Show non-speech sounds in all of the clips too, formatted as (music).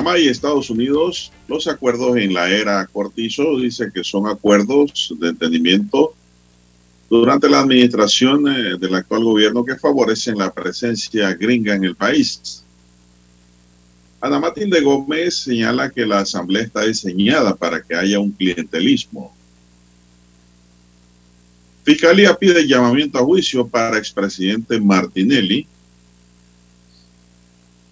Panamá y Estados Unidos, los acuerdos en la era Cortizo dice que son acuerdos de entendimiento durante la administración eh, del actual gobierno que favorecen la presencia gringa en el país. Ana Matilde Gómez señala que la asamblea está diseñada para que haya un clientelismo. Fiscalía pide llamamiento a juicio para expresidente Martinelli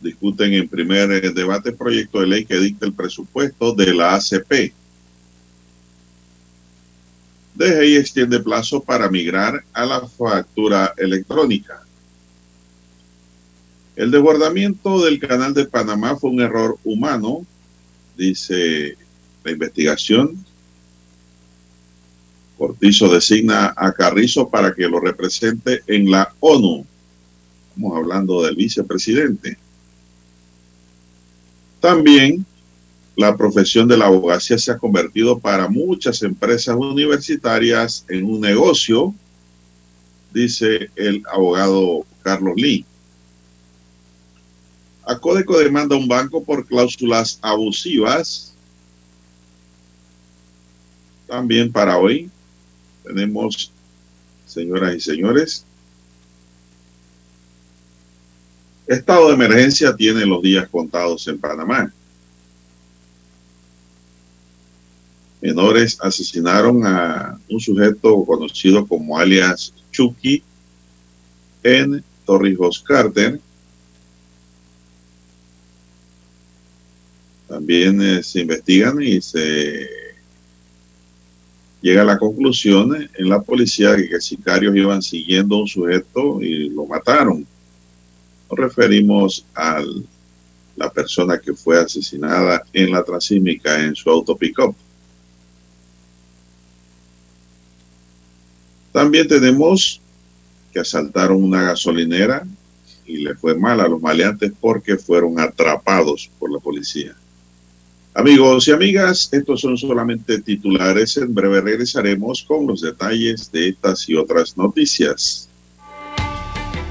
discuten en primer eh, debate proyecto de ley que dicta el presupuesto de la ACP. DGI extiende plazo para migrar a la factura electrónica. El desbordamiento del canal de Panamá fue un error humano, dice la investigación. Cortizo designa a Carrizo para que lo represente en la ONU. Estamos hablando del vicepresidente. También la profesión de la abogacía se ha convertido para muchas empresas universitarias en un negocio, dice el abogado Carlos Lee. Codeco demanda un banco por cláusulas abusivas. También para hoy tenemos, señoras y señores, Estado de emergencia tiene los días contados en Panamá. Menores asesinaron a un sujeto conocido como alias Chucky en Torrijos Carter. También eh, se investigan y se llega a la conclusión en la policía que sicarios iban siguiendo a un sujeto y lo mataron. Nos referimos a la persona que fue asesinada en la Transímica en su auto pick-up. También tenemos que asaltaron una gasolinera y le fue mal a los maleantes porque fueron atrapados por la policía. Amigos y amigas, estos son solamente titulares. En breve regresaremos con los detalles de estas y otras noticias.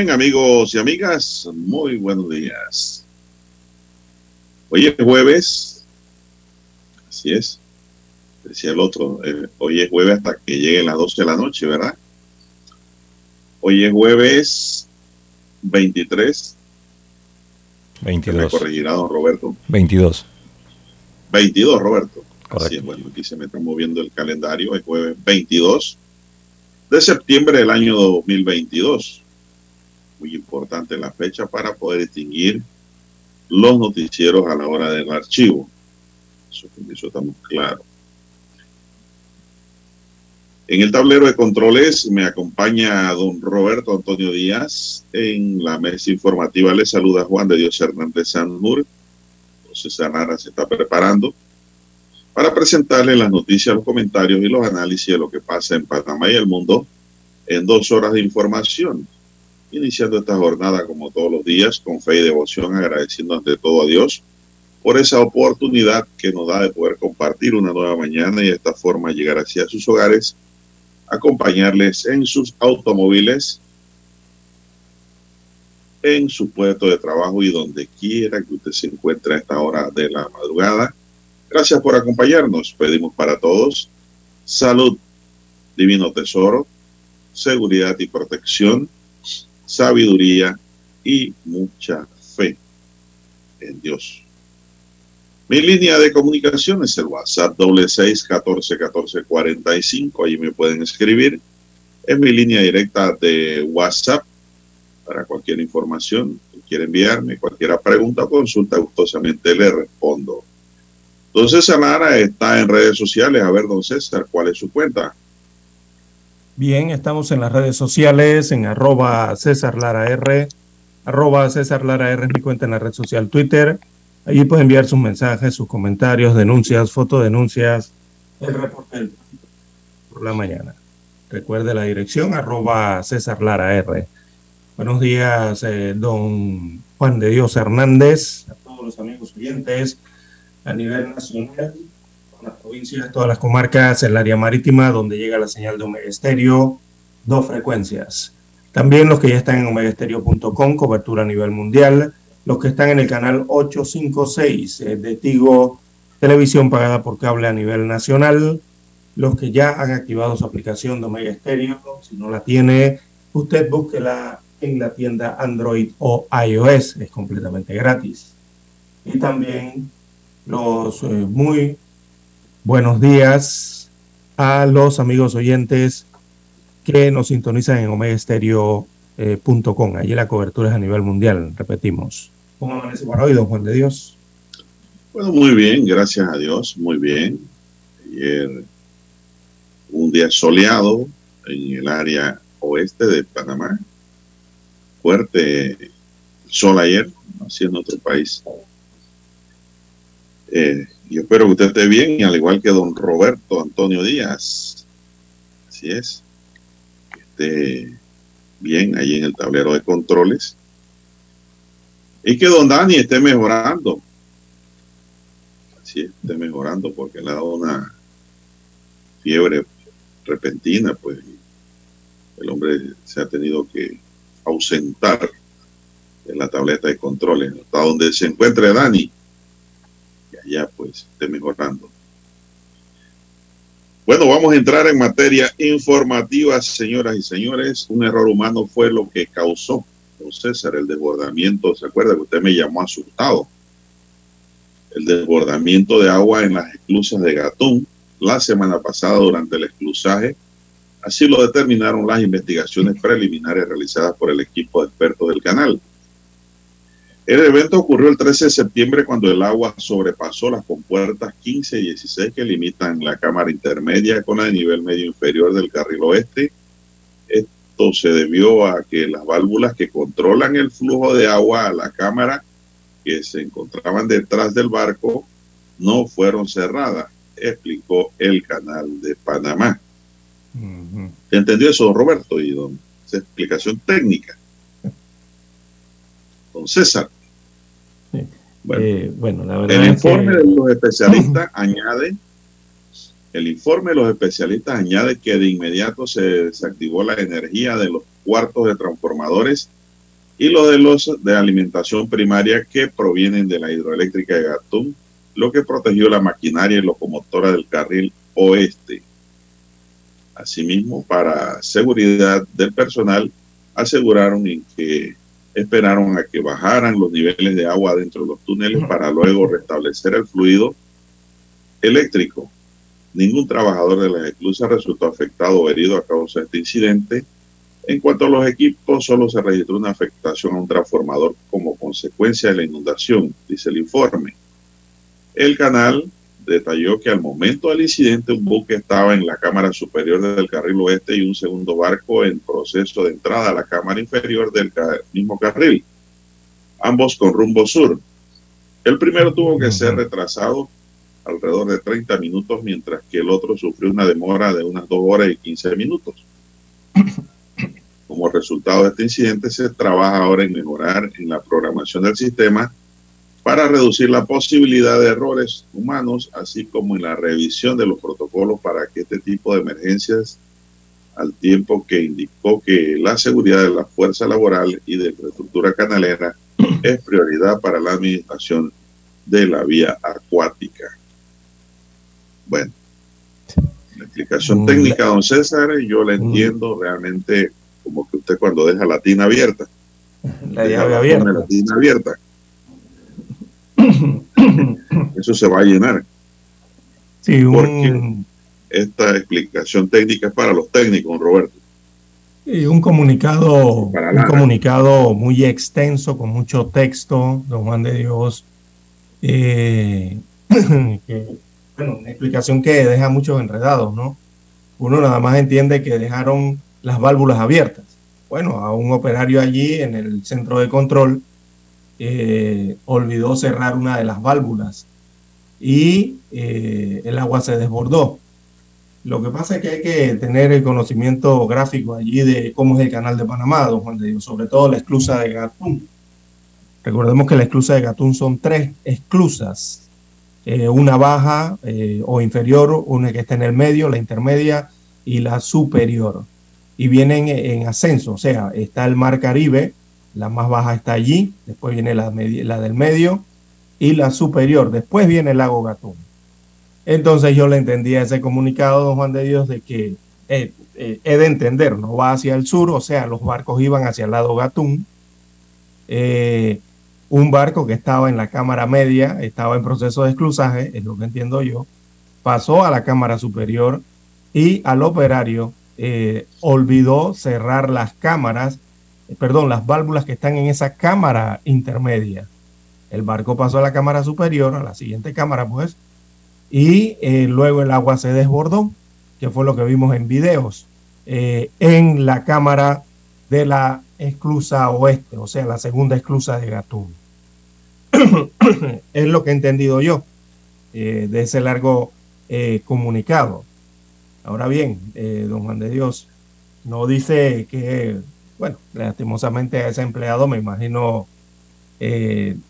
Bien, amigos y amigas, muy buenos días. Hoy es jueves, así es, decía el otro, eh, hoy es jueves hasta que llegue las 12 de la noche, ¿verdad? Hoy es jueves 23. 22. Me corregirá don Roberto. 22. 22, Roberto. Así es, bueno, aquí se me está moviendo el calendario, es jueves 22 de septiembre del año 2022. Muy importante la fecha para poder distinguir los noticieros a la hora del archivo. Eso, eso estamos claros. En el tablero de controles me acompaña don Roberto Antonio Díaz. En la mesa informativa le saluda Juan de Dios Hernández Sanmur. Entonces Sanara se está preparando para presentarle las noticias, los comentarios y los análisis de lo que pasa en Panamá y el mundo en dos horas de información. Iniciando esta jornada como todos los días con fe y devoción, agradeciendo ante todo a Dios por esa oportunidad que nos da de poder compartir una nueva mañana y de esta forma llegar hacia sus hogares acompañarles en sus automóviles, en su puesto de trabajo y donde quiera que usted se encuentre a esta hora de la madrugada. Gracias por acompañarnos. Pedimos para todos salud, divino tesoro, seguridad y protección, sabiduría y mucha fe en Dios. Mi línea de comunicación es el WhatsApp doble seis catorce catorce cuarenta y cinco. Ahí me pueden escribir. Es mi línea directa de WhatsApp para cualquier información que quiera enviarme, cualquier pregunta o consulta, gustosamente le respondo. Don César está en redes sociales. A ver, don César, ¿cuál es su cuenta? Bien, estamos en las redes sociales, en arroba César Lara R. Arroba César Lara R es mi cuenta en la red social Twitter Allí puede enviar sus mensajes, sus comentarios, denuncias, fotodenuncias, el reporte por la mañana. Recuerde la dirección arroba César Lara R. Buenos días, eh, don Juan de Dios Hernández, a todos los amigos oyentes a nivel nacional, las provincias, todas las comarcas, el área marítima, donde llega la señal de Omega Estéreo, dos frecuencias. También los que ya están en omegaestereo.com, cobertura a nivel mundial los que están en el canal 856 eh, de Tigo Televisión pagada por cable a nivel nacional, los que ya han activado su aplicación de Omega Stereo, si no la tiene, usted búsquela en la tienda Android o iOS, es completamente gratis. Y también los eh, muy buenos días a los amigos oyentes que nos sintonizan en Omega Stereo eh. Allí la cobertura es a nivel mundial, repetimos. ¿Cómo amanece para hoy, don Juan de Dios? Bueno, muy bien, gracias a Dios, muy bien. Ayer un día soleado en el área oeste de Panamá. Fuerte sol ayer, así en otro país. Eh, yo espero que usted esté bien, al igual que don Roberto Antonio Díaz. Así es. Que esté bien ahí en el tablero de controles. Y que don Dani esté mejorando. Así esté mejorando porque le ha dado una fiebre repentina, pues el hombre se ha tenido que ausentar de la tableta de controles. Hasta donde se encuentre Dani, y allá pues esté mejorando. Bueno, vamos a entrar en materia informativa, señoras y señores. Un error humano fue lo que causó, don César, el desbordamiento. ¿Se acuerda que usted me llamó asustado? El desbordamiento de agua en las esclusas de Gatún la semana pasada durante el esclusaje. Así lo determinaron las investigaciones preliminares realizadas por el equipo de expertos del canal. El evento ocurrió el 13 de septiembre cuando el agua sobrepasó las compuertas 15 y 16 que limitan la cámara intermedia con el nivel medio inferior del carril oeste. Esto se debió a que las válvulas que controlan el flujo de agua a la cámara que se encontraban detrás del barco no fueron cerradas, explicó el canal de Panamá. ¿Entendió eso, Roberto? Y don, esa explicación técnica. Don César. Eh, bueno, la verdad el informe de los especialistas (laughs) añade, el informe de los especialistas añade que de inmediato se desactivó la energía de los cuartos de transformadores y los de los de alimentación primaria que provienen de la hidroeléctrica de Gatún, lo que protegió la maquinaria y locomotora del carril oeste. Asimismo, para seguridad del personal, aseguraron en que esperaron a que bajaran los niveles de agua dentro de los túneles para luego restablecer el fluido eléctrico. Ningún trabajador de la esclusa resultó afectado o herido a causa de este incidente. En cuanto a los equipos, solo se registró una afectación a un transformador como consecuencia de la inundación, dice el informe. El canal detalló que al momento del incidente un buque estaba en la cámara superior del carril oeste y un segundo barco en proceso de entrada a la cámara inferior del mismo carril, ambos con rumbo sur. El primero tuvo que ser retrasado alrededor de 30 minutos, mientras que el otro sufrió una demora de unas 2 horas y 15 minutos. Como resultado de este incidente, se trabaja ahora en mejorar en la programación del sistema para reducir la posibilidad de errores humanos, así como en la revisión de los protocolos para que este tipo de emergencias, al tiempo que indicó que la seguridad de la fuerza laboral y de infraestructura canalera (clears throat) es prioridad para la administración de la vía acuática. Bueno, la explicación técnica, don César, yo la entiendo realmente como que usted cuando deja la tina abierta. La llave abierta. La tina abierta. (coughs) Eso se va a llenar. Sí, Porque esta explicación técnica es para los técnicos, Roberto. Y un comunicado, un comunicado muy extenso, con mucho texto, don Juan de Dios, eh, (coughs) que bueno, una explicación que deja muchos enredados, ¿no? Uno nada más entiende que dejaron las válvulas abiertas. Bueno, a un operario allí en el centro de control eh, olvidó cerrar una de las válvulas y eh, el agua se desbordó. Lo que pasa es que hay que tener el conocimiento gráfico allí de cómo es el canal de Panamá, sobre todo la esclusa de Gatún. Recordemos que la esclusa de Gatún son tres esclusas eh, una baja eh, o inferior, una que está en el medio, la intermedia y la superior. Y vienen en ascenso, o sea, está el mar Caribe, la más baja está allí, después viene la, del medio y la superior, después viene el lago Gatún. Entonces yo le entendía ese comunicado, don Juan de Dios, de que eh, he de entender, no va hacia el sur, o sea, los barcos iban hacia el lado Gatún. Eh, un barco que estaba en la cámara media, estaba en proceso de esclusaje, es lo que entiendo yo, pasó a la cámara superior y al operario eh, olvidó cerrar las cámaras, eh, perdón, las válvulas que están en esa cámara intermedia. El barco pasó a la cámara superior, a la siguiente cámara, pues, y eh, luego el agua se desbordó, que fue lo que vimos en videos, en la cámara de la esclusa oeste, o sea, la segunda esclusa de Gatún. (clears throat) es lo que he entendido yo eh, de ese largo eh, comunicado. Ahora bien, eh, don Juan de Dios no dice que, bueno, lastimosamente a ese empleado me imagino el,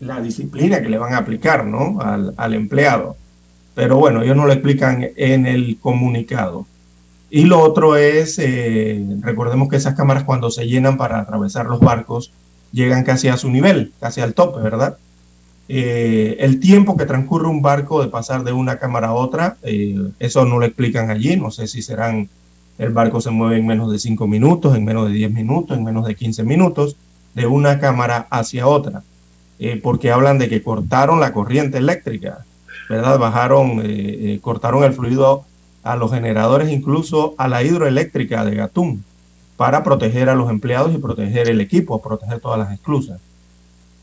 la disciplina que le van a aplicar ¿no? al, al empleado. Pero bueno, ellos no lo explican en el comunicado. Y lo otro es, eh, recordemos que esas cámaras cuando se llenan para atravesar los barcos, llegan casi a su nivel, casi al tope, ¿verdad? Eh, el tiempo que transcurre un barco de pasar de una cámara a otra, eh, eso no lo explican allí, no sé si serán, el barco se mueve en menos de 5 minutos, en menos de 10 minutos, en menos de 15 minutos, de una cámara hacia otra, porque hablan de que cortaron la corriente eléctrica, ¿verdad? Bajaron, cortaron el fluido a los generadores, incluso a la hidroeléctrica de Gatún, para proteger a los empleados y proteger el equipo, proteger todas las esclusas.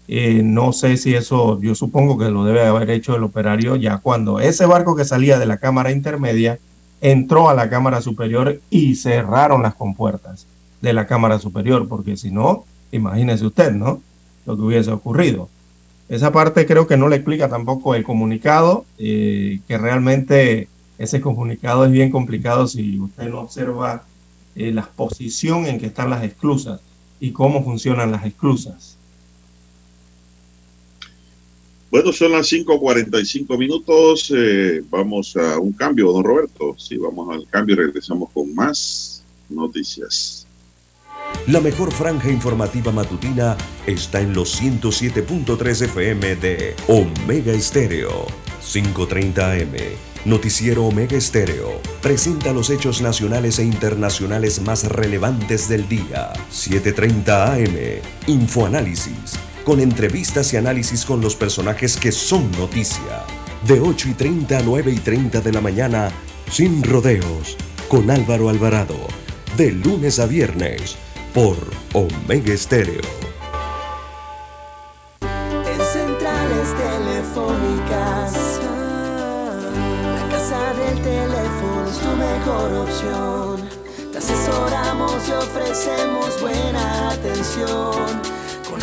Eh, no sé si eso, yo supongo que lo debe haber hecho el operario ya cuando ese barco que salía de la cámara intermedia entró a la cámara superior y cerraron las compuertas de la cámara superior, porque si no, imagínese usted, ¿no? Lo que hubiese ocurrido. Esa parte creo que no le explica tampoco el comunicado, eh, que realmente ese comunicado es bien complicado si usted no observa eh, la posición en que están las esclusas y cómo funcionan las esclusas. Bueno, son las 5.45 minutos. Eh, vamos a un cambio, don Roberto. Sí, vamos al cambio y regresamos con más noticias. La mejor franja informativa matutina está en los 107.3 FM de Omega Estéreo. 5.30 AM. Noticiero Omega Estéreo. Presenta los hechos nacionales e internacionales más relevantes del día. 7.30 AM. Infoanálisis. Con entrevistas y análisis con los personajes que son noticia. De 8 y 30 a 9 y 30 de la mañana. Sin rodeos. Con Álvaro Alvarado. De lunes a viernes por Omega Estéreo. En centrales telefónicas, la casa del teléfono es tu mejor opción. Te asesoramos y ofrecemos buena atención.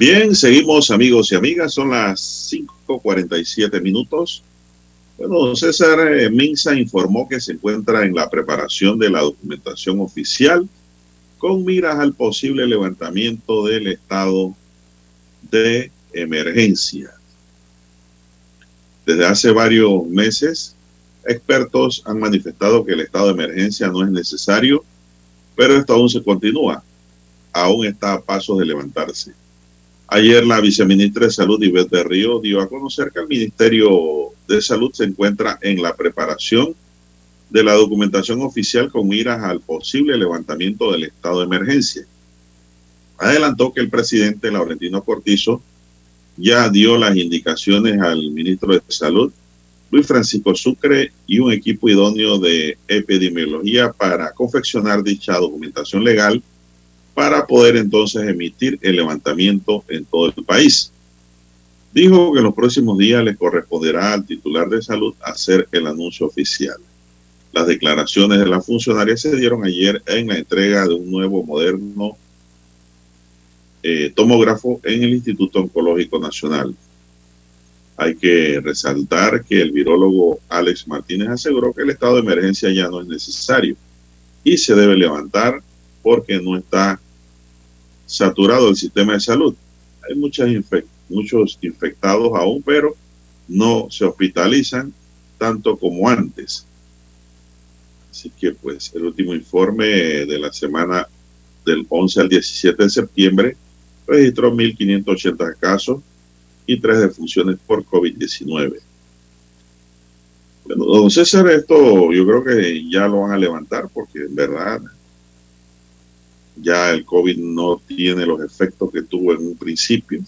Bien, seguimos amigos y amigas, son las 5.47 minutos. Bueno, César eh, Minza informó que se encuentra en la preparación de la documentación oficial con miras al posible levantamiento del estado de emergencia. Desde hace varios meses, expertos han manifestado que el estado de emergencia no es necesario, pero esto aún se continúa. Aún está a pasos de levantarse. Ayer la viceministra de Salud, Ivette Berrío, dio a conocer que el Ministerio de Salud se encuentra en la preparación de la documentación oficial con miras al posible levantamiento del estado de emergencia. Adelantó que el presidente Laurentino Cortizo ya dio las indicaciones al ministro de Salud, Luis Francisco Sucre, y un equipo idóneo de epidemiología para confeccionar dicha documentación legal para poder entonces emitir el levantamiento en todo el país. Dijo que en los próximos días le corresponderá al titular de salud hacer el anuncio oficial. Las declaraciones de la funcionaria se dieron ayer en la entrega de un nuevo moderno eh, tomógrafo en el Instituto Oncológico Nacional. Hay que resaltar que el virólogo Alex Martínez aseguró que el estado de emergencia ya no es necesario y se debe levantar porque no está saturado el sistema de salud. Hay muchas muchos infectados aún, pero no se hospitalizan tanto como antes. Así que pues el último informe de la semana del 11 al 17 de septiembre registró 1.580 casos y tres defunciones por COVID-19. Bueno, don César, esto yo creo que ya lo van a levantar porque en verdad ya el COVID no tiene los efectos que tuvo en un principio.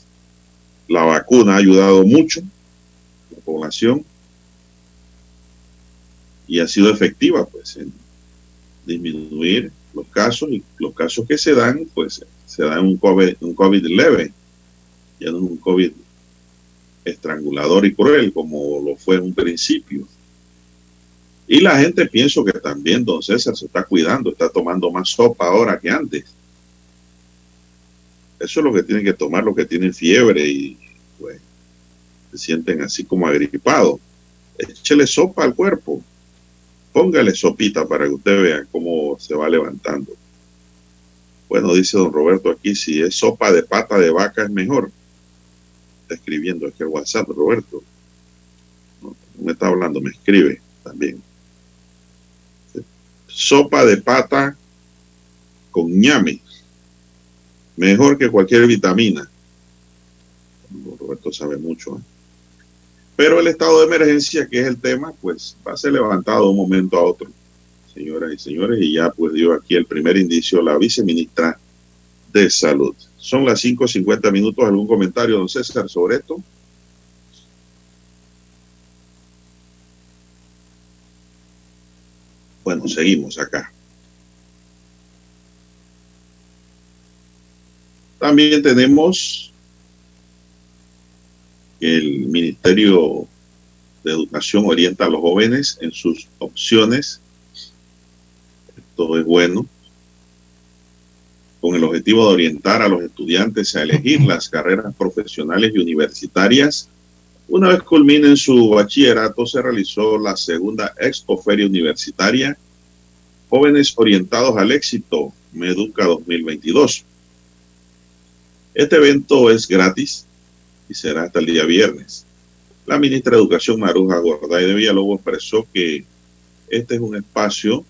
La vacuna ha ayudado mucho a la población y ha sido efectiva pues en disminuir los casos y los casos que se dan pues se dan un COVID, un COVID leve, ya no un COVID estrangulador y cruel como lo fue en un principio. Y la gente pienso que también don César se está cuidando, está tomando más sopa ahora que antes. Eso es lo que tienen que tomar los que tienen fiebre y pues, se sienten así como agripados. Échele sopa al cuerpo. Póngale sopita para que usted vea cómo se va levantando. Bueno, dice don Roberto aquí, si es sopa de pata de vaca es mejor. Está escribiendo aquí el WhatsApp, Roberto. No, me está hablando, me escribe también. Sopa de pata con ñame. Mejor que cualquier vitamina. Roberto sabe mucho. ¿eh? Pero el estado de emergencia, que es el tema, pues va a ser levantado de un momento a otro, señoras y señores, y ya pues dio aquí el primer indicio la viceministra de Salud. Son las 5.50 minutos. ¿Algún comentario, don César, sobre esto? Bueno, seguimos acá. También tenemos el Ministerio de Educación orienta a los jóvenes en sus opciones. Esto es bueno. Con el objetivo de orientar a los estudiantes a elegir las carreras profesionales y universitarias. Una vez culminen su bachillerato, se realizó la segunda Expo Feria Universitaria Jóvenes Orientados al Éxito, Meduca 2022. Este evento es gratis y será hasta el día viernes. La ministra de Educación, Maruja Gorday de Villalobos, expresó que este es un espacio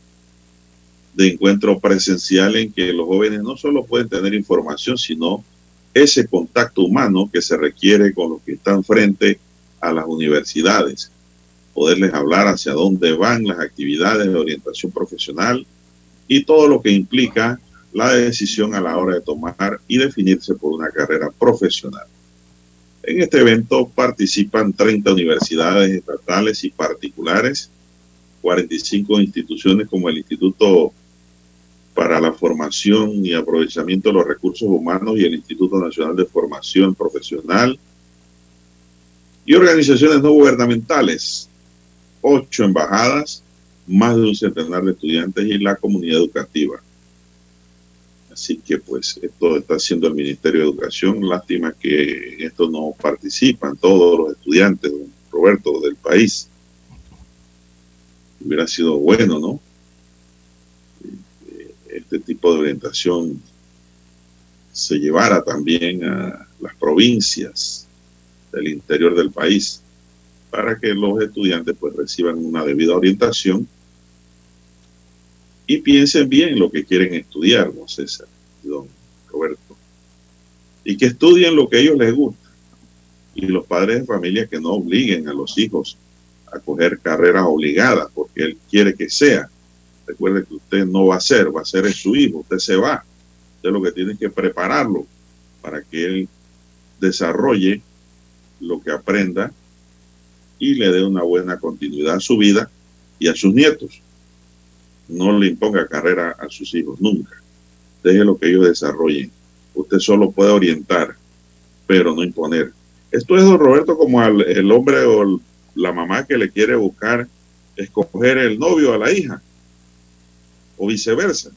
de encuentro presencial en que los jóvenes no solo pueden tener información, sino ese contacto humano que se requiere con los que están frente a las universidades. Poderles hablar hacia dónde van las actividades de orientación profesional y todo lo que implica la decisión a la hora de tomar y definirse por una carrera profesional. En este evento participan 30 universidades estatales y particulares, 45 instituciones como el Instituto para la Formación y Aprovechamiento de los Recursos Humanos y el Instituto Nacional de Formación Profesional, y organizaciones no gubernamentales, ocho embajadas, más de un centenar de estudiantes y la comunidad educativa. Así que pues esto está haciendo el Ministerio de Educación. Lástima que en esto no participan todos los estudiantes, Roberto, del país. Hubiera sido bueno, ¿no? Este tipo de orientación se llevara también a las provincias del interior del país para que los estudiantes pues reciban una debida orientación y piensen bien lo que quieren estudiar, don César don Roberto. Y que estudien lo que a ellos les gusta. Y los padres de familia que no obliguen a los hijos a coger carreras obligadas porque él quiere que sea. Recuerde que usted no va a ser, va a ser su hijo, usted se va. Usted lo que tiene que prepararlo para que él desarrolle lo que aprenda y le dé una buena continuidad a su vida y a sus nietos no le imponga carrera a sus hijos, nunca. Deje lo que ellos desarrollen. Usted solo puede orientar, pero no imponer. Esto es, don Roberto, como el hombre o la mamá que le quiere buscar escoger el novio a la hija, o viceversa.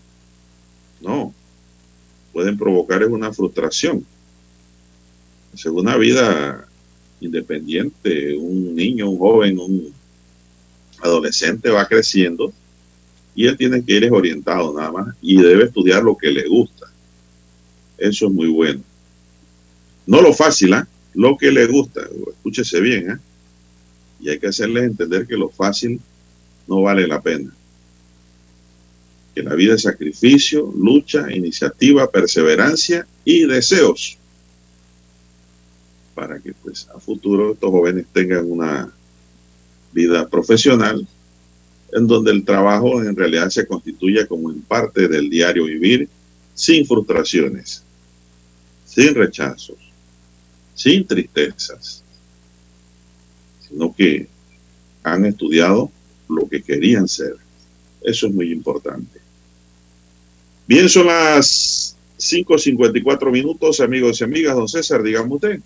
No, pueden provocar una frustración. Según una vida independiente, un niño, un joven, un adolescente va creciendo y él tiene que ir orientado nada más y debe estudiar lo que le gusta. Eso es muy bueno. No lo fácil, ¿eh? lo que le gusta. Escúchese bien, ¿eh? y hay que hacerles entender que lo fácil no vale la pena. Que la vida es sacrificio, lucha, iniciativa, perseverancia y deseos para que pues a futuro estos jóvenes tengan una vida profesional en donde el trabajo en realidad se constituye como en parte del diario vivir, sin frustraciones, sin rechazos, sin tristezas, sino que han estudiado lo que querían ser. Eso es muy importante. Bien, son las 5.54 minutos, amigos y amigas. Don César, dígame usted.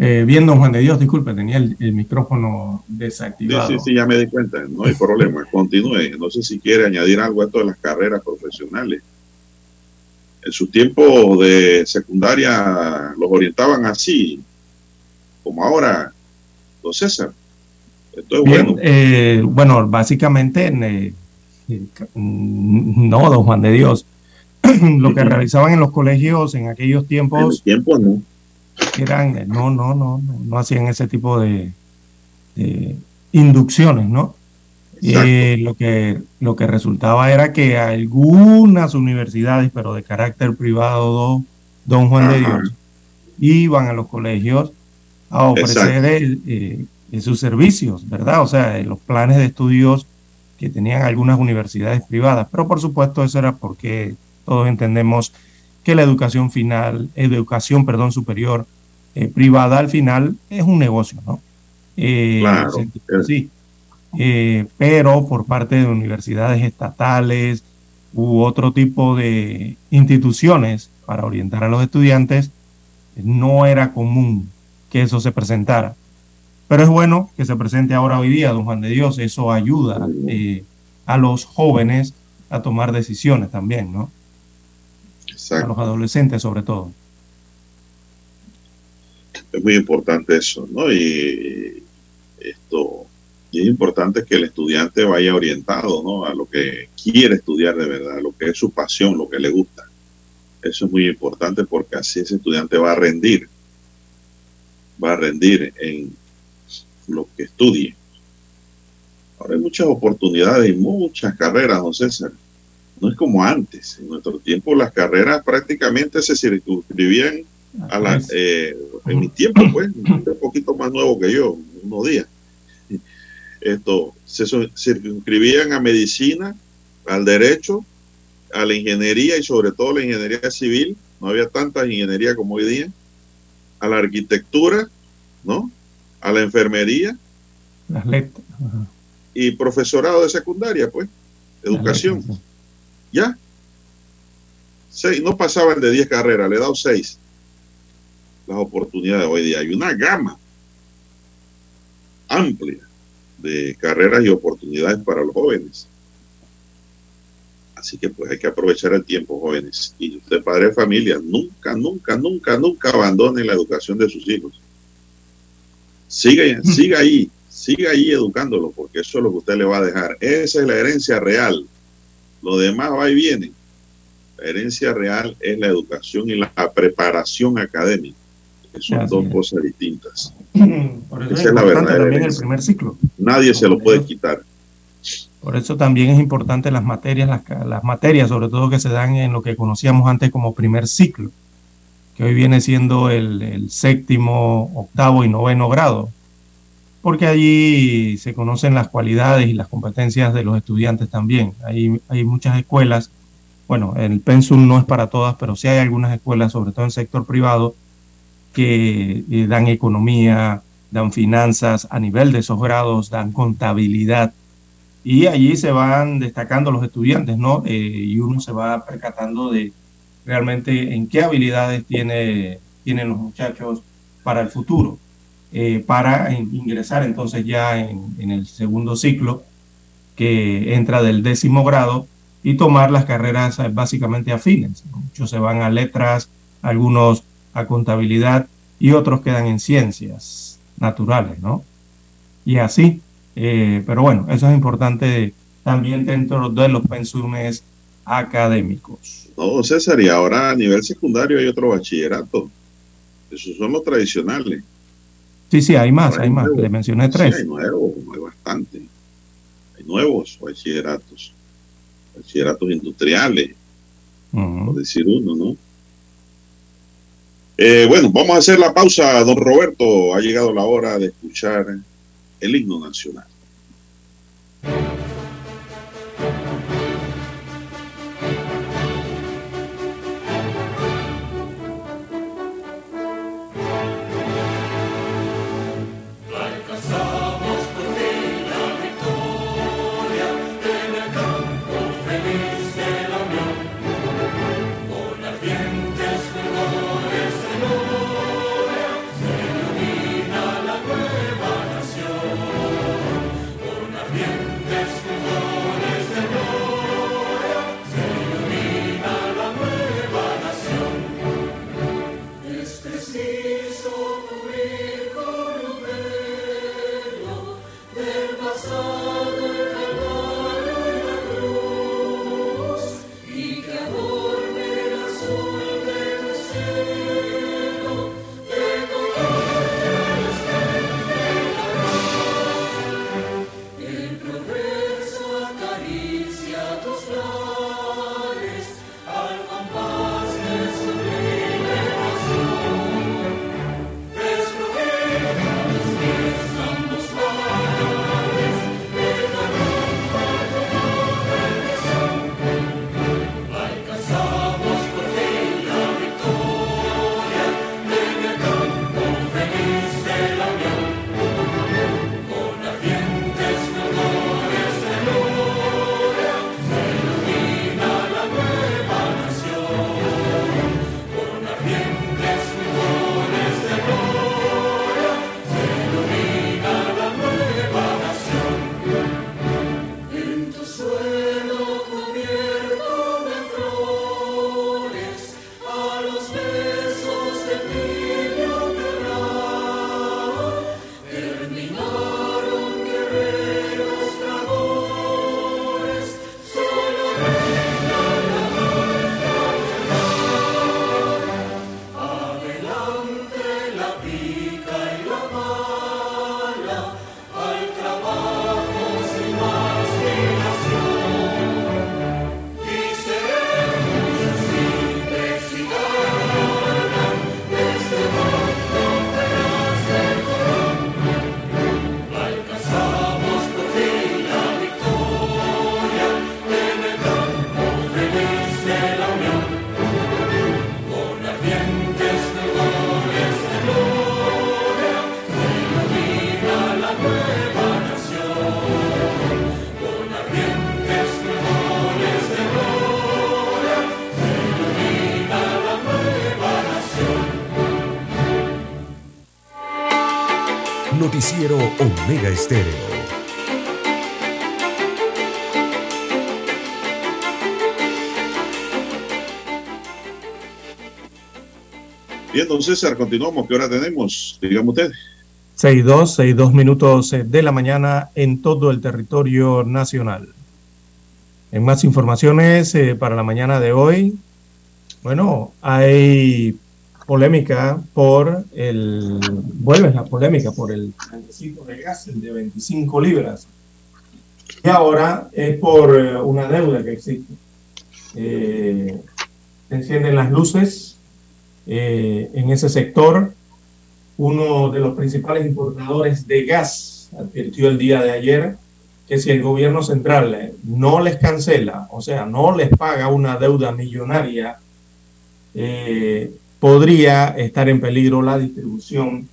Eh, bien, don Juan de Dios, disculpe, tenía el, micrófono desactivado. Sí, sí, sí, ya me di cuenta, no hay problema, continúe. No sé si quiere añadir algo a esto de las carreras profesionales. En su tiempo de secundaria los orientaban así, como ahora, don César. Esto es bueno. Eh, bueno, básicamente, eh, no, don Juan de Dios. (clears throat) Lo que realizaban en los colegios en aquellos tiempos. En los tiempos no eran, no, no, no, no, hacían ese tipo de, inducciones, ¿no? Eh, lo, que, lo que resultaba era que algunas universidades, pero de carácter privado, don Juan de Dios, iban a los colegios a ofrecer eh, sus servicios, ¿verdad? O sea, los planes de estudios que tenían algunas universidades privadas, pero por supuesto eso era porque todos entendemos que la educación final, educación, perdón, superior eh, privada al final es un negocio, ¿no? Eh, claro. Sí, eh, pero por parte de universidades estatales u otro tipo de instituciones para orientar a los estudiantes, no era común que eso se presentara. Pero es bueno que se presente ahora hoy día, don Juan de Dios, eso ayuda eh, a los jóvenes a tomar decisiones también, ¿no? Exacto. A los adolescentes sobre todo. Es muy importante eso, ¿no? Y esto, y es importante que el estudiante vaya orientado, ¿no? A lo que quiere estudiar de verdad, a lo que es su pasión, lo que le gusta. Eso es muy importante porque así ese estudiante va a rendir, va a rendir en lo que estudie. Ahora hay muchas oportunidades y muchas carreras, don César. No es como antes. En nuestro tiempo las carreras prácticamente se circunscribían a la, eh, en mi tiempo, pues, un poquito más nuevo que yo, unos días. Esto, se circunscribían a medicina, al derecho, a la ingeniería y sobre todo la ingeniería civil. No había tanta ingeniería como hoy día. A la arquitectura, ¿no? A la enfermería. Las letras. Y profesorado de secundaria, pues, educación. ya. Seis, no pasaban de 10 carreras, le he dado 6. Las oportunidades hoy día. Hay una gama amplia de carreras y oportunidades para los jóvenes. Así que pues hay que aprovechar el tiempo, jóvenes. Y usted, padre de familia, nunca, nunca, nunca, nunca abandone la educación de sus hijos. Siga, (laughs) siga ahí, siga ahí educándolo, porque eso es lo que usted le va a dejar. Esa es la herencia real. Lo demás va y viene. La herencia real es la educación y la preparación académica, que son dos cosas distintas. (clears throat) Esa es, la verdad. También el primer ciclo. Nadie se lo puede quitar. Por eso también es importante las materias, las materias, sobre todo que se dan en lo que conocíamos antes como primer ciclo que hoy viene siendo el, séptimo, octavo y noveno grado, porque allí se conocen las cualidades y las competencias de los estudiantes también. Hay, hay muchas escuelas, bueno, el pensum no es para todas, pero sí hay algunas escuelas, sobre todo en sector privado, que eh, dan economía, dan finanzas a nivel de esos grados, dan contabilidad. Y allí se van destacando los estudiantes, ¿no? Eh, y uno se va percatando de, realmente en qué habilidades tiene, tienen los muchachos para el futuro, eh, para ingresar entonces ya en, el segundo ciclo, que entra del décimo grado, y tomar las carreras eh, básicamente afines. Muchos se van a letras, algunos a contabilidad y otros quedan en ciencias naturales, ¿no? Y así, eh, pero bueno, eso es importante también dentro de los pensumes académicos. No, César, y ahora a nivel secundario hay otro bachillerato. Esos son los tradicionales. Sí, sí, hay más, hay, más. Le mencioné tres. hay nuevos, hay bastante. Hay nuevos bachilleratos. Bachilleratos industriales, por decir uno, ¿no? Eh, bueno, vamos a hacer la pausa, don Roberto. Ha llegado la hora de escuchar el himno nacional. Omega Estéreo. Bien, don César, continuamos. ¿Qué hora tenemos? Dígame usted. 6-2, 6-2 minutos de la mañana en todo el territorio nacional. En más informaciones eh, para la mañana de hoy, bueno, hay polémica por el, vuelve la polémica por el tanquecito de gas de 25 libras. Y ahora es por eh, una deuda que existe. Eh, se encienden las luces eh, en ese sector. Uno de los principales importadores de gas advirtió el día de ayer que si el gobierno central no les cancela, o sea, no les paga una deuda millonaria, eh, podría estar en peligro la distribución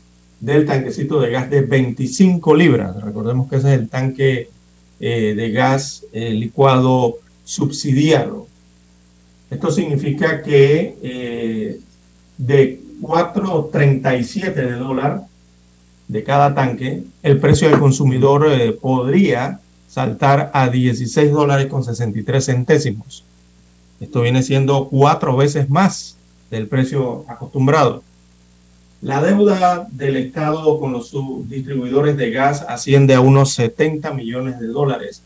del tanquecito de gas de 25 libras. Recordemos que ese es el tanque eh, de gas eh, licuado subsidiado. Esto significa que eh, de 4.37 de dólar de cada tanque, el precio del consumidor eh, podría saltar a 16 dólares con 63 centésimos. Esto viene siendo cuatro veces más del precio acostumbrado. La deuda del Estado con los distribuidores de gas asciende a unos 70 millones de dólares,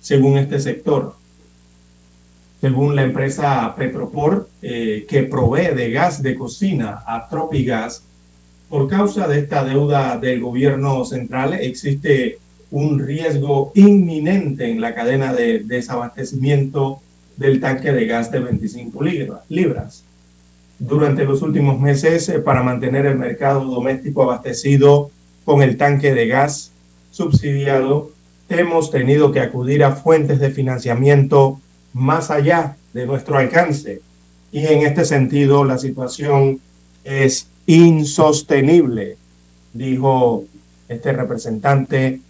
según este sector. Según la empresa Petroport, eh, que provee de gas de cocina a Tropigas, por causa de esta deuda del gobierno central existe un riesgo inminente en la cadena de desabastecimiento del tanque de gas de 25 libras. Durante los últimos meses, eh, para mantener el mercado doméstico abastecido con el tanque de gas subsidiado, hemos tenido que acudir a fuentes de financiamiento más allá de nuestro alcance. Y en este sentido, la situación es insostenible, dijo este representante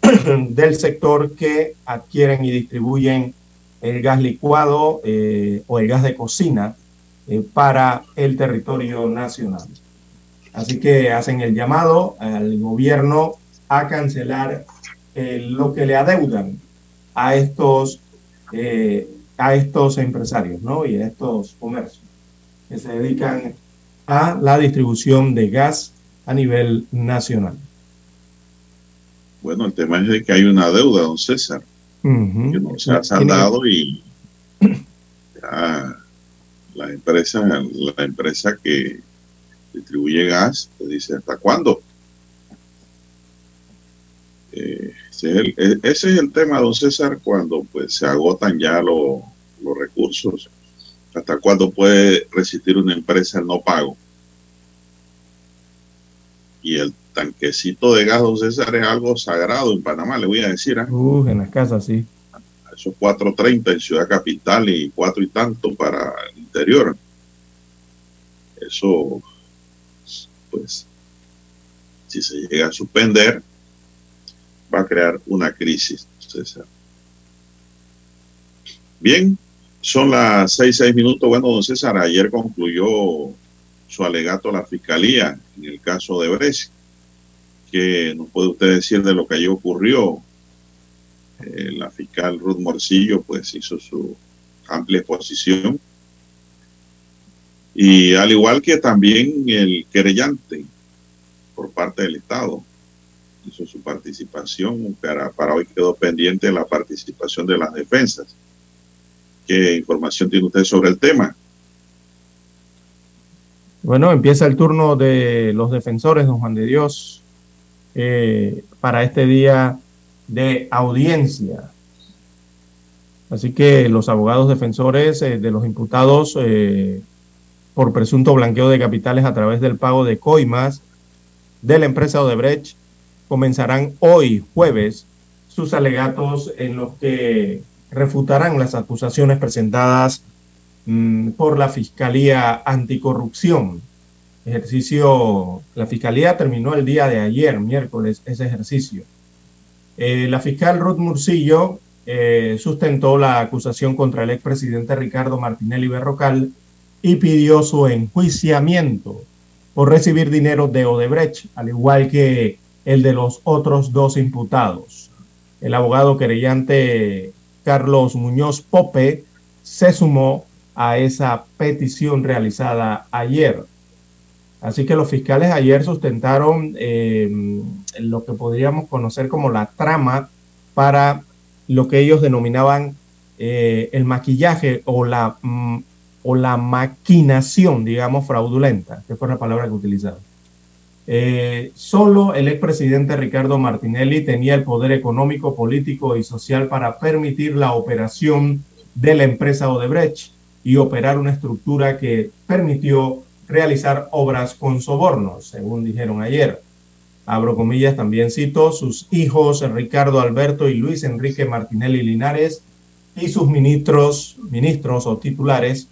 (clears throat) del sector que adquieren y distribuyen el gas licuado eh, o el gas de cocina eh, para el territorio nacional. Así que hacen el llamado al gobierno a cancelar eh, lo que le adeudan a estos, eh, a estos empresarios ¿no? y a estos comercios que se dedican a la distribución de gas a nivel nacional. Bueno, el tema es de que hay una deuda, don César, uh -huh. que no se ha saldado y (clears throat) ya la empresa, la empresa que distribuye gas, te dice hasta cuándo. Eh, ese, es el, ese, es el, tema, don César, cuando pues se agotan ya lo, los recursos. ¿Hasta cuándo puede resistir una empresa el no pago? Y el tanquecito de gas, don César, es algo sagrado en Panamá, le voy a decir. ¿eh? Uh, en las casas, sí. Esos 4.30 en Ciudad Capital y cuatro y tanto para Eso, pues, si se llega a suspender, va a crear una crisis, César. Bien, son las seis, seis minutos. Bueno, don César, ayer concluyó su alegato a la fiscalía en el caso de Brecht. ¿Qué nos puede usted decir de lo que allí ocurrió? Eh, la fiscal Ruth Morcillo, pues, hizo su amplia exposición. Y al igual que también el querellante por parte del Estado hizo su participación, para, para hoy quedó pendiente la participación de las defensas. ¿Qué información tiene usted sobre el tema? Bueno, empieza el turno de los defensores, don Juan de Dios, eh, para este día de audiencia. Así que los abogados defensores eh, de los imputados eh, por presunto blanqueo de capitales a través del pago de coimas de la empresa Odebrecht comenzarán hoy, jueves, sus alegatos en los que refutarán las acusaciones presentadas mmm, por la Fiscalía Anticorrupción. Ejercicio, la Fiscalía terminó el día de ayer, miércoles, ese ejercicio. Eh, la fiscal Ruth Murcillo eh, sustentó la acusación contra el expresidente Ricardo Martinelli Berrocal y pidió su enjuiciamiento por recibir dinero de Odebrecht, al igual que el de los otros dos imputados. El abogado querellante Carlos Muñoz Pope se sumó a esa petición realizada ayer. Así que los fiscales ayer sustentaron eh, lo que podríamos conocer como la trama para lo que ellos denominaban eh, el maquillaje o la, mm, o la maquinación, digamos, fraudulenta, que fue la palabra que utilizaron. Eh, solo el expresidente Ricardo Martinelli tenía el poder económico, político y social para permitir la operación de la empresa Odebrecht y operar una estructura que permitió realizar obras con sobornos, según dijeron ayer. Abro comillas, también cito, sus hijos Ricardo Alberto y Luis Enrique Martinelli Linares y sus ministros, ministros o titulares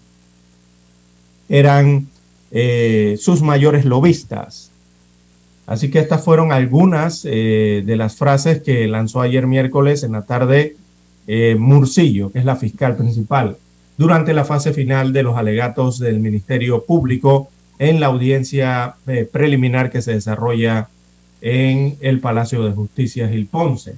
eran eh, sus mayores lobistas Así que estas fueron algunas eh, de las frases que lanzó ayer miércoles en la tarde eh, Murcillo, que es la fiscal principal, durante la fase final de los alegatos del Ministerio Público en la audiencia preliminar que se desarrolla en el Palacio de Justicia Gil Ponce,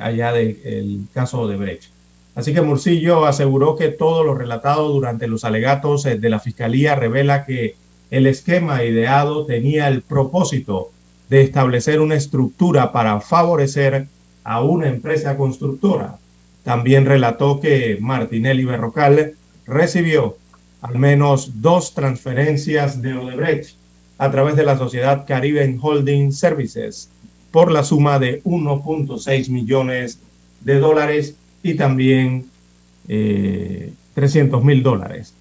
allá del caso de Brecht. Así que Murcillo aseguró que todo lo relatado durante los alegatos de la Fiscalía revela que el esquema ideado tenía el propósito de establecer una estructura para favorecer a una empresa constructora. También relató que Martinelli Berrocal recibió al menos dos transferencias de Odebrecht a través de la sociedad Caribbean Holding Services por la suma de 1.6 millones de dólares y también 300 eh, mil dólares.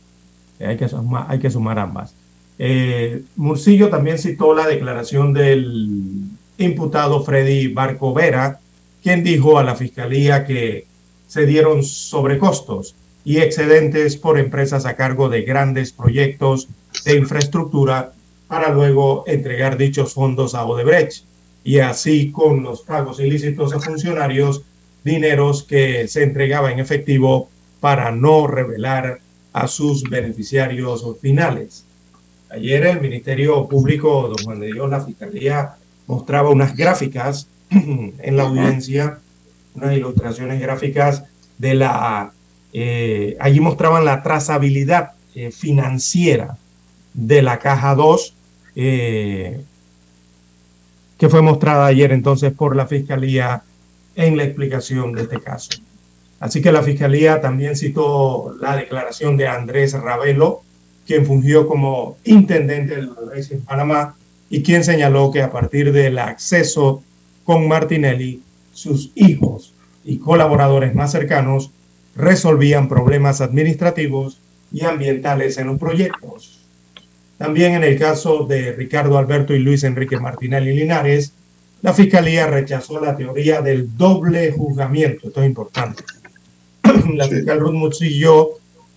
Hay que, sumar ambas. Eh, Murcillo también citó la declaración del imputado Freddy Barcovera, quien dijo a la fiscalía que se dieron sobrecostos y excedentes por empresas a cargo de grandes proyectos de infraestructura para luego entregar dichos fondos a Odebrecht y así con los pagos ilícitos a funcionarios, dineros que se entregaba en efectivo para no revelar a sus beneficiarios finales. Ayer el Ministerio Público, don Juan de Dios, la Fiscalía, mostraba unas gráficas (clears throat) en la audiencia, unas ilustraciones gráficas de la... Eh, allí mostraban la trazabilidad eh, financiera de la caja 2, eh, que fue mostrada ayer entonces por la Fiscalía en la explicación de este caso. Así que la Fiscalía también citó la declaración de Andrés Ravelo, quien fungió como intendente de la en Panamá y quien señaló que a partir del acceso con Martinelli, sus hijos y colaboradores más cercanos resolvían problemas administrativos y ambientales en los proyectos. También en el caso de Ricardo Alberto y Luis Enrique Martinelli Linares, la Fiscalía rechazó la teoría del doble juzgamiento. Esto es importante. (clears throat) La fiscal Ruth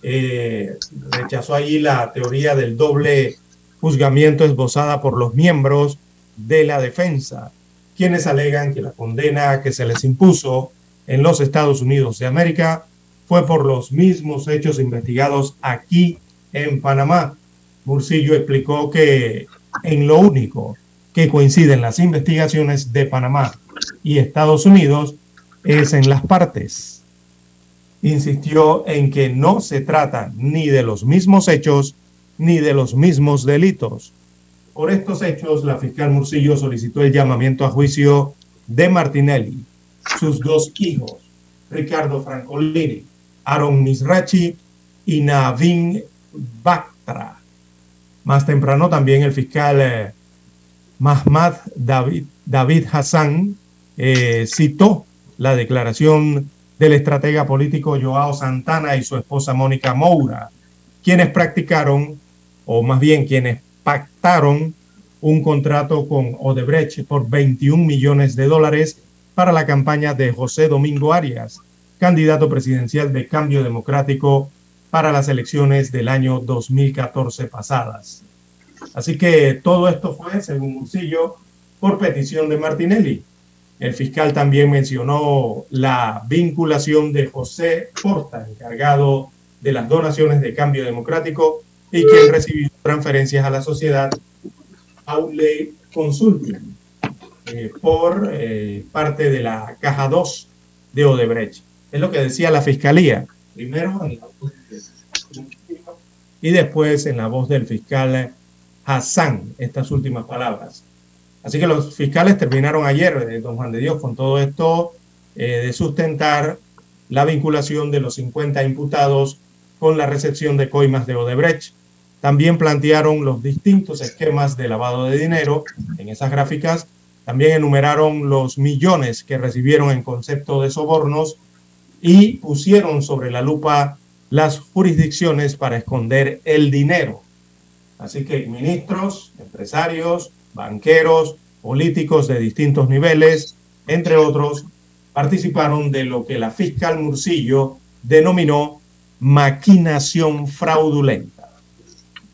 eh, rechazó allí la teoría del doble juzgamiento esbozada por los miembros de la defensa, quienes alegan que la condena que se les impuso en los Estados Unidos de América fue por los mismos hechos investigados aquí en Panamá. Murcillo explicó que en lo único que coinciden las investigaciones de Panamá y Estados Unidos es en las partes insistió en que no se trata ni de los mismos hechos ni de los mismos delitos. Por estos hechos, la fiscal Murcillo solicitó el llamamiento a juicio de Martinelli, sus dos hijos, Ricardo Francolini, Aaron Misrachi y Navin Bactra. Más temprano también el fiscal eh, Mahmad David, David Hassan eh, citó la declaración del estratega político Joao Santana y su esposa Mónica Moura, quienes practicaron, o más bien quienes pactaron un contrato con Odebrecht por 21 millones de dólares para la campaña de José Domingo Arias, candidato presidencial de Cambio Democrático para las elecciones del año 2014 pasadas. Así que todo esto fue, según Murcillo, por petición de Martinelli, el fiscal también mencionó la vinculación de José Porta, encargado de las donaciones de cambio democrático y quien recibió transferencias a la sociedad Aule Consulting. eh, por eh, parte de la caja 2 de Odebrecht. Es lo que decía la fiscalía. Primero y después en la voz del fiscal Hassan, estas últimas palabras. Así que los fiscales terminaron ayer, don Juan de Dios, con todo esto de sustentar la vinculación de los 50 imputados con la recepción de coimas de Odebrecht. También plantearon los distintos esquemas de lavado de dinero en esas gráficas. También enumeraron los millones que recibieron en concepto de sobornos y pusieron sobre la lupa las jurisdicciones para esconder el dinero. Así que ministros, empresarios, banqueros, políticos de distintos niveles, entre otros, participaron de lo que la fiscal Murcillo denominó maquinación fraudulenta.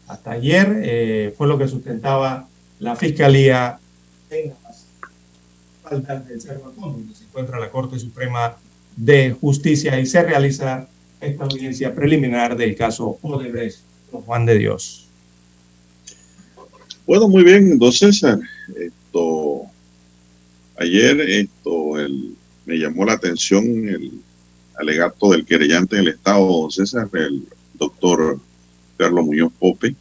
Hasta ayer eh, fue lo que sustentaba la fiscalía en las faltas del donde se encuentra la Corte Suprema de Justicia y se realiza esta audiencia preliminar del caso Odebrecht, Juan de Dios. Bueno, muy bien, entonces, esto, ayer, esto, me llamó la atención el alegato del querellante del Estado, don César, el doctor Carlos Muñoz Pope,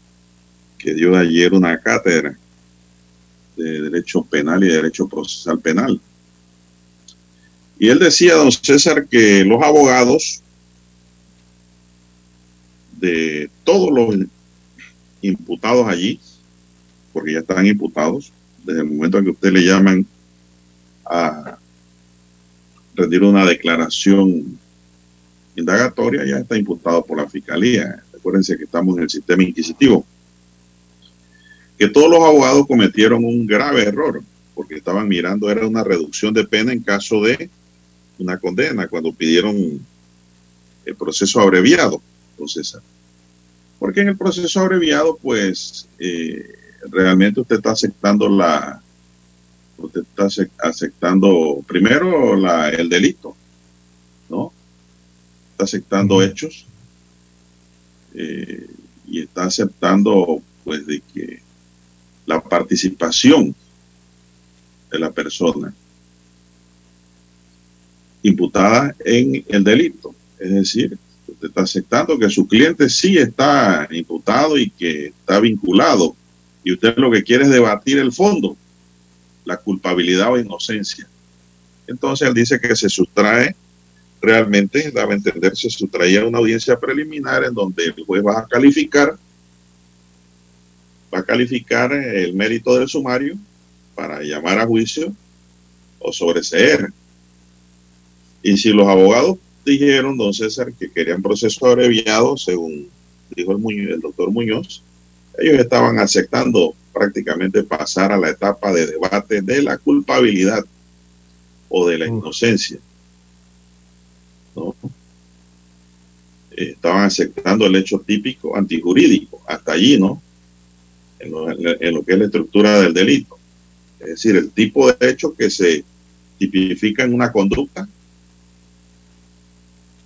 que dio ayer una cátedra de Derecho Penal y Derecho Procesal Penal. Y él decía, don César, que los abogados de todos los imputados allí, porque ya están imputados, desde el momento en que usted le llaman a rendir una declaración indagatoria, ya está imputado por la fiscalía. Acuérdense que estamos en el sistema inquisitivo. Que todos los abogados cometieron un grave error, porque estaban mirando, era una reducción de pena en caso de una condena, cuando pidieron el proceso abreviado, entonces Porque en el proceso abreviado, pues, eh, realmente usted está aceptando la, usted está aceptando primero la, el delito, ¿no? Está aceptando hechos eh, y está aceptando, pues, de que la participación de la persona imputada en el delito. Es decir, usted está aceptando que su cliente sí está imputado y que está vinculado y usted lo que quiere es debatir el fondo la culpabilidad o inocencia. Entonces él dice que se sustrae, realmente daba a entender, se sustraía una audiencia preliminar en donde el juez va a calificar, va a calificar el mérito del sumario para llamar a juicio o sobreseer. Y si los abogados dijeron, don César, que querían proceso abreviado, según dijo el, el doctor Muñoz, ellos estaban aceptando prácticamente pasar a la etapa de debate de la culpabilidad o de la mm. inocencia. ¿no? Estaban aceptando el hecho típico antijurídico, hasta allí, ¿no? En lo, en lo, que es la estructura del delito. Es decir, el tipo de hecho que se tipifica en una conducta,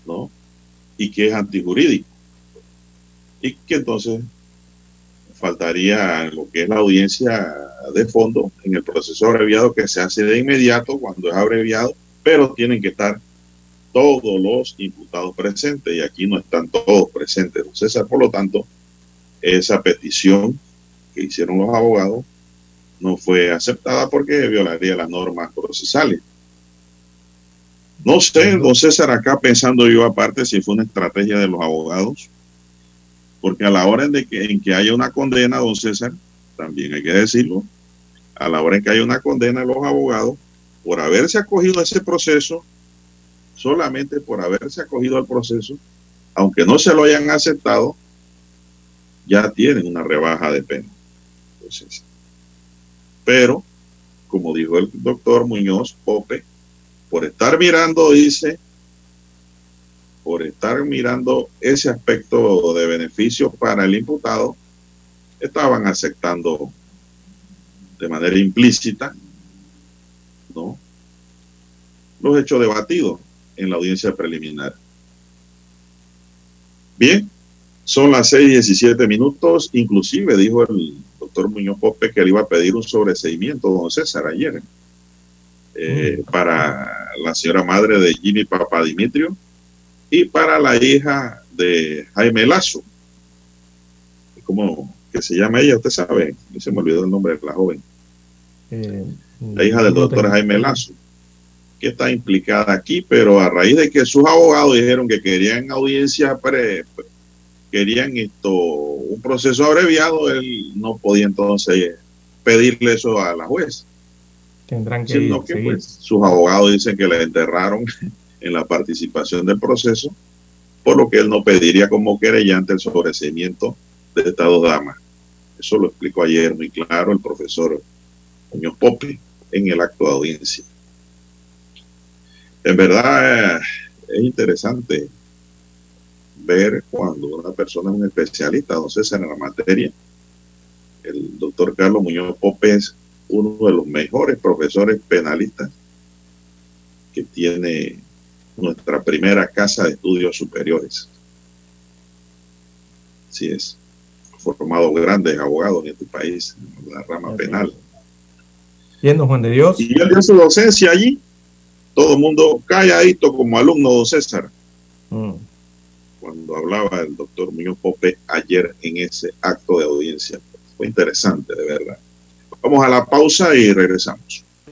¿no? Y que es antijurídico. Y que entonces faltaría lo que es la audiencia de fondo en el proceso abreviado que se hace de inmediato cuando es abreviado, pero tienen que estar todos los imputados presentes y aquí no están todos presentes. César, por lo tanto, esa petición que hicieron los abogados no fue aceptada porque violaría las normas procesales. No sé, don César, acá pensando yo aparte si fue una estrategia de los abogados porque a la hora de que, en que haya una condena, don César, también hay que decirlo, a la hora en que haya una condena, los abogados, por haberse acogido a ese proceso, solamente por haberse acogido al proceso, aunque no se lo hayan aceptado, ya tienen una rebaja de pena. Pero, como dijo el doctor Muñoz Pope, por estar mirando, dice, por estar mirando ese aspecto de beneficio para el imputado, estaban aceptando de manera implícita ¿no? los hechos debatidos en la audiencia preliminar. Bien, son las 6 y 17 minutos, inclusive dijo el doctor Muñoz Pope que le iba a pedir un sobreseimiento, don César, ayer, eh, para la señora madre de Jimmy Papadimitrio y para la hija de Jaime Lazo. ¿Cómo que se llama ella? Usted sabe, se me olvidó el nombre de la joven. Eh, la hija del doctor Jaime Lazo, que está implicada aquí, pero a raíz de que sus abogados dijeron que querían audiencia pre, querían esto, un proceso abreviado, él no podía entonces pedirle eso a la juez. Tendrán que pues, sus abogados dicen que le enterraron (laughs) en la participación del proceso, por lo que él no pediría como querellante el sobreseimiento de estas dos damas. Eso lo explicó ayer muy claro el profesor Muñoz Pope en el acto de audiencia. En verdad eh, es interesante ver cuando una persona es un especialista, don César, en la materia. El doctor Carlos Muñoz Pope es uno de los mejores profesores penalistas que tiene nuestra primera casa de estudios superiores. Así es. Formado grandes abogados en este país, en la rama penal. Yendo Juan de Dios. Y él dio su docencia allí. Todo el mundo calladito como alumno, don César. Mm. Cuando hablaba el doctor Muñoz Pope ayer en ese acto de audiencia. Fue interesante, de verdad. Vamos a la pausa y regresamos.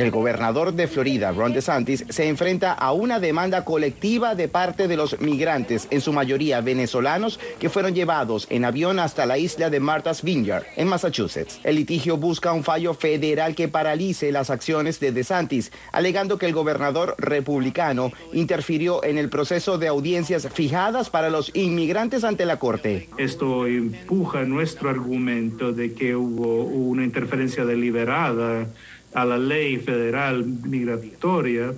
El gobernador de Florida, Ron DeSantis, se enfrenta a una demanda colectiva de parte de los migrantes, en su mayoría venezolanos, que fueron llevados en avión hasta la isla de Martha's Vineyard, en Massachusetts. El litigio busca un fallo federal que paralice las acciones de DeSantis, alegando que el gobernador republicano interfirió en el proceso de audiencias fijadas para los inmigrantes ante la corte. Esto empuja nuestro argumento de que hubo una interferencia deliberada a la ley federal migratoria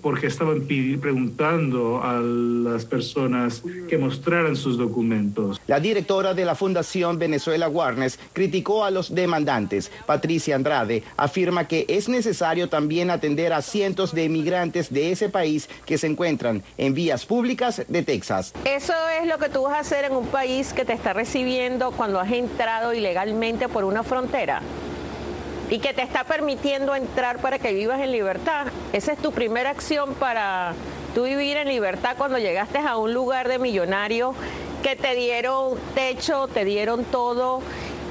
porque estaban preguntando a las personas que mostraran sus documentos. La directora de la Fundación Venezuela Warnes criticó a los demandantes. Patricia Andrade afirma que es necesario también atender a cientos de inmigrantes de ese país que se encuentran en vías públicas de Texas. Eso es lo que tú vas a hacer en un país que te está recibiendo cuando has entrado ilegalmente por una frontera y que te está permitiendo entrar para que vivas en libertad. Esa es tu primera acción para tú vivir en libertad cuando llegaste a un lugar de millonario que te dieron techo, te dieron todo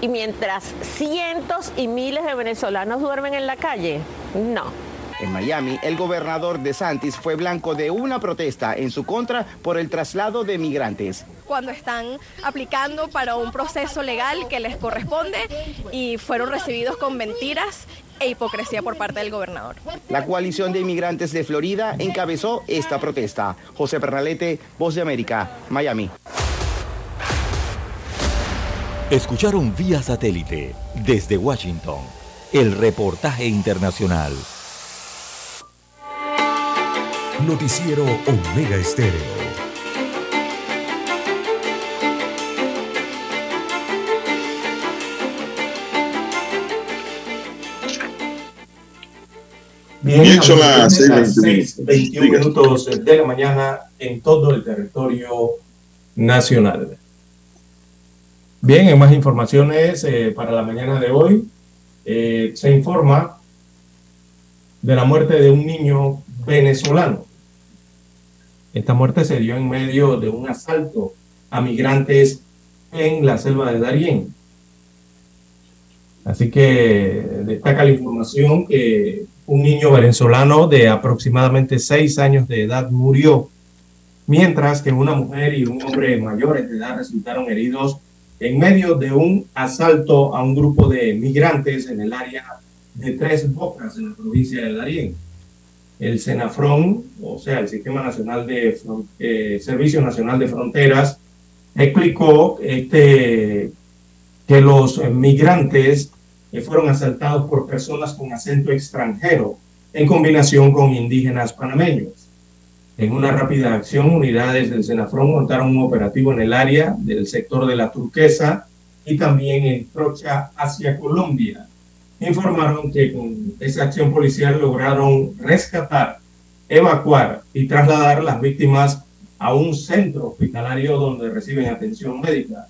y mientras cientos y miles de venezolanos duermen en la calle. No. En Miami, el gobernador de Santis fue blanco de una protesta en su contra por el traslado de migrantes. Cuando están aplicando para un proceso legal que les corresponde y fueron recibidos con mentiras e hipocresía por parte del gobernador. La coalición de inmigrantes de Florida encabezó esta protesta. José Pernalete, Voz de América, Miami. Escucharon vía satélite desde Washington el reportaje internacional. Noticiero Omega Estéreo. Bien, Bien, son las son las 6:21 6:21 minutos de la mañana en todo el territorio nacional. Bien, en más informaciones eh, para la mañana de hoy, eh, se informa de la muerte de un niño venezolano. Esta muerte se dio en medio de un asalto a migrantes en la selva de Darién. Así que destaca la información que un niño venezolano de aproximadamente seis años de edad murió, mientras que una mujer y un hombre mayores de edad resultaron heridos en medio de un asalto a un grupo de migrantes en el área de tres bocas en la provincia de Darién. El Senafron, o sea, el Sistema Nacional de eh, Servicio Nacional de Fronteras, explicó este, que los migrantes fueron asaltados por personas con acento extranjero en combinación con indígenas panameños. En una rápida acción, unidades del Senafron montaron un operativo en el área del sector de la Turquesa y también en Trocha hacia Colombia. Informaron que con esa acción policial lograron rescatar, evacuar y trasladar las víctimas a un centro hospitalario donde reciben atención médica.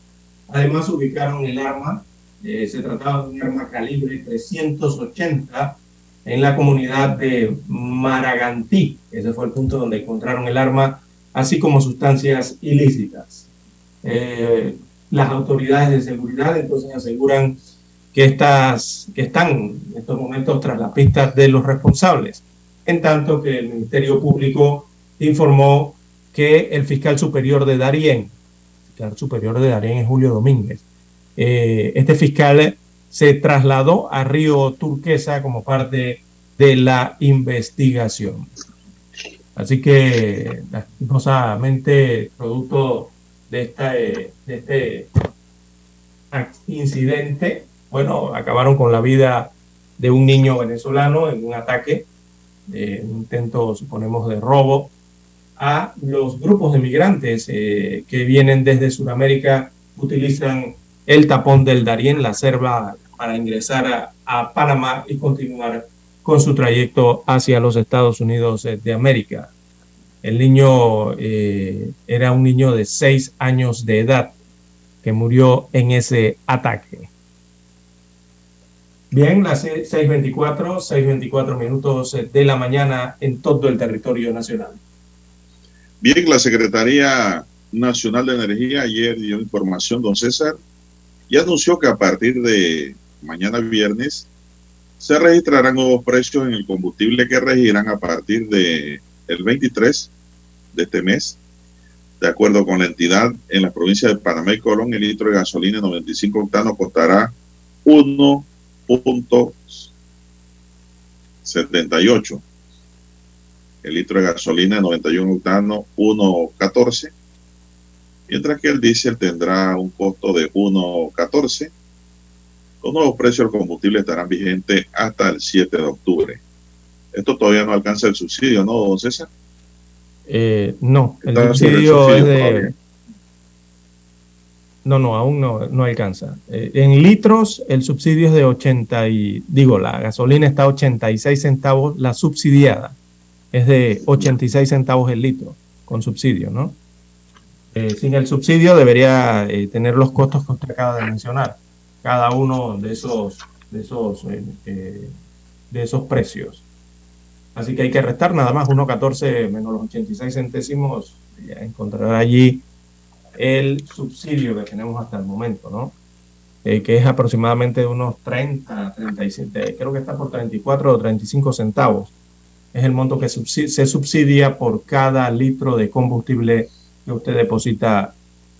Además ubicaron el arma, eh, se trataba de un arma calibre 380 en la comunidad de Maragantí. Ese fue el punto donde encontraron el arma, así como sustancias ilícitas. Eh, las autoridades de seguridad entonces aseguran que, estas, que están en estos momentos tras las pistas de los responsables, en tanto que el Ministerio Público informó que el fiscal superior de Darien, el fiscal superior de Darien es Julio Domínguez, eh, este fiscal se trasladó a Río Turquesa como parte de la investigación. Así que, lastimosamente, producto de, esta, de este incidente, bueno, acabaron con la vida de un niño venezolano en un ataque, eh, un intento, suponemos, de robo a los grupos de migrantes eh, que vienen desde Sudamérica, utilizan el tapón del Darién, la selva, para ingresar a, Panamá y continuar con su trayecto hacia los Estados Unidos de América. El niño eh, era un niño de seis años de edad que murió en ese ataque. Bien, las 6.24, 6.24 minutos de la mañana en todo el territorio nacional. Bien, la Secretaría Nacional de Energía ayer dio información, don César, y anunció que a partir de mañana viernes se registrarán nuevos precios en el combustible que regirán a partir de el 23 de este mes. De acuerdo con la entidad, en la provincia de Panamá y Colón, el litro de gasolina 95 octanos costará 1.78. El litro de gasolina 91 octanos 1.14 mientras que el diésel tendrá un costo de 1.14. Los nuevos precios del combustible estarán vigentes hasta el 7 de octubre. Esto todavía no alcanza el subsidio, ¿no, don César? Eh, no, el subsidio, es de... No, no, aún no, no alcanza. Eh, en litros, el subsidio es de 80 y, digo, la gasolina está a 86 centavos, la subsidiada es de 86 centavos el litro, con subsidio, ¿no? Eh, sin el subsidio debería eh, tener los costos que usted acaba de mencionar, cada uno de esos, de esos, eh, de esos precios. Así que hay que restar nada más 1,14 menos los 86 centésimos, encontrará allí el subsidio que tenemos hasta el momento, ¿no? que es aproximadamente unos 30, 37, creo que está por 34 o 35 centavos. Es el monto que se subsidia por cada litro de combustible que usted deposita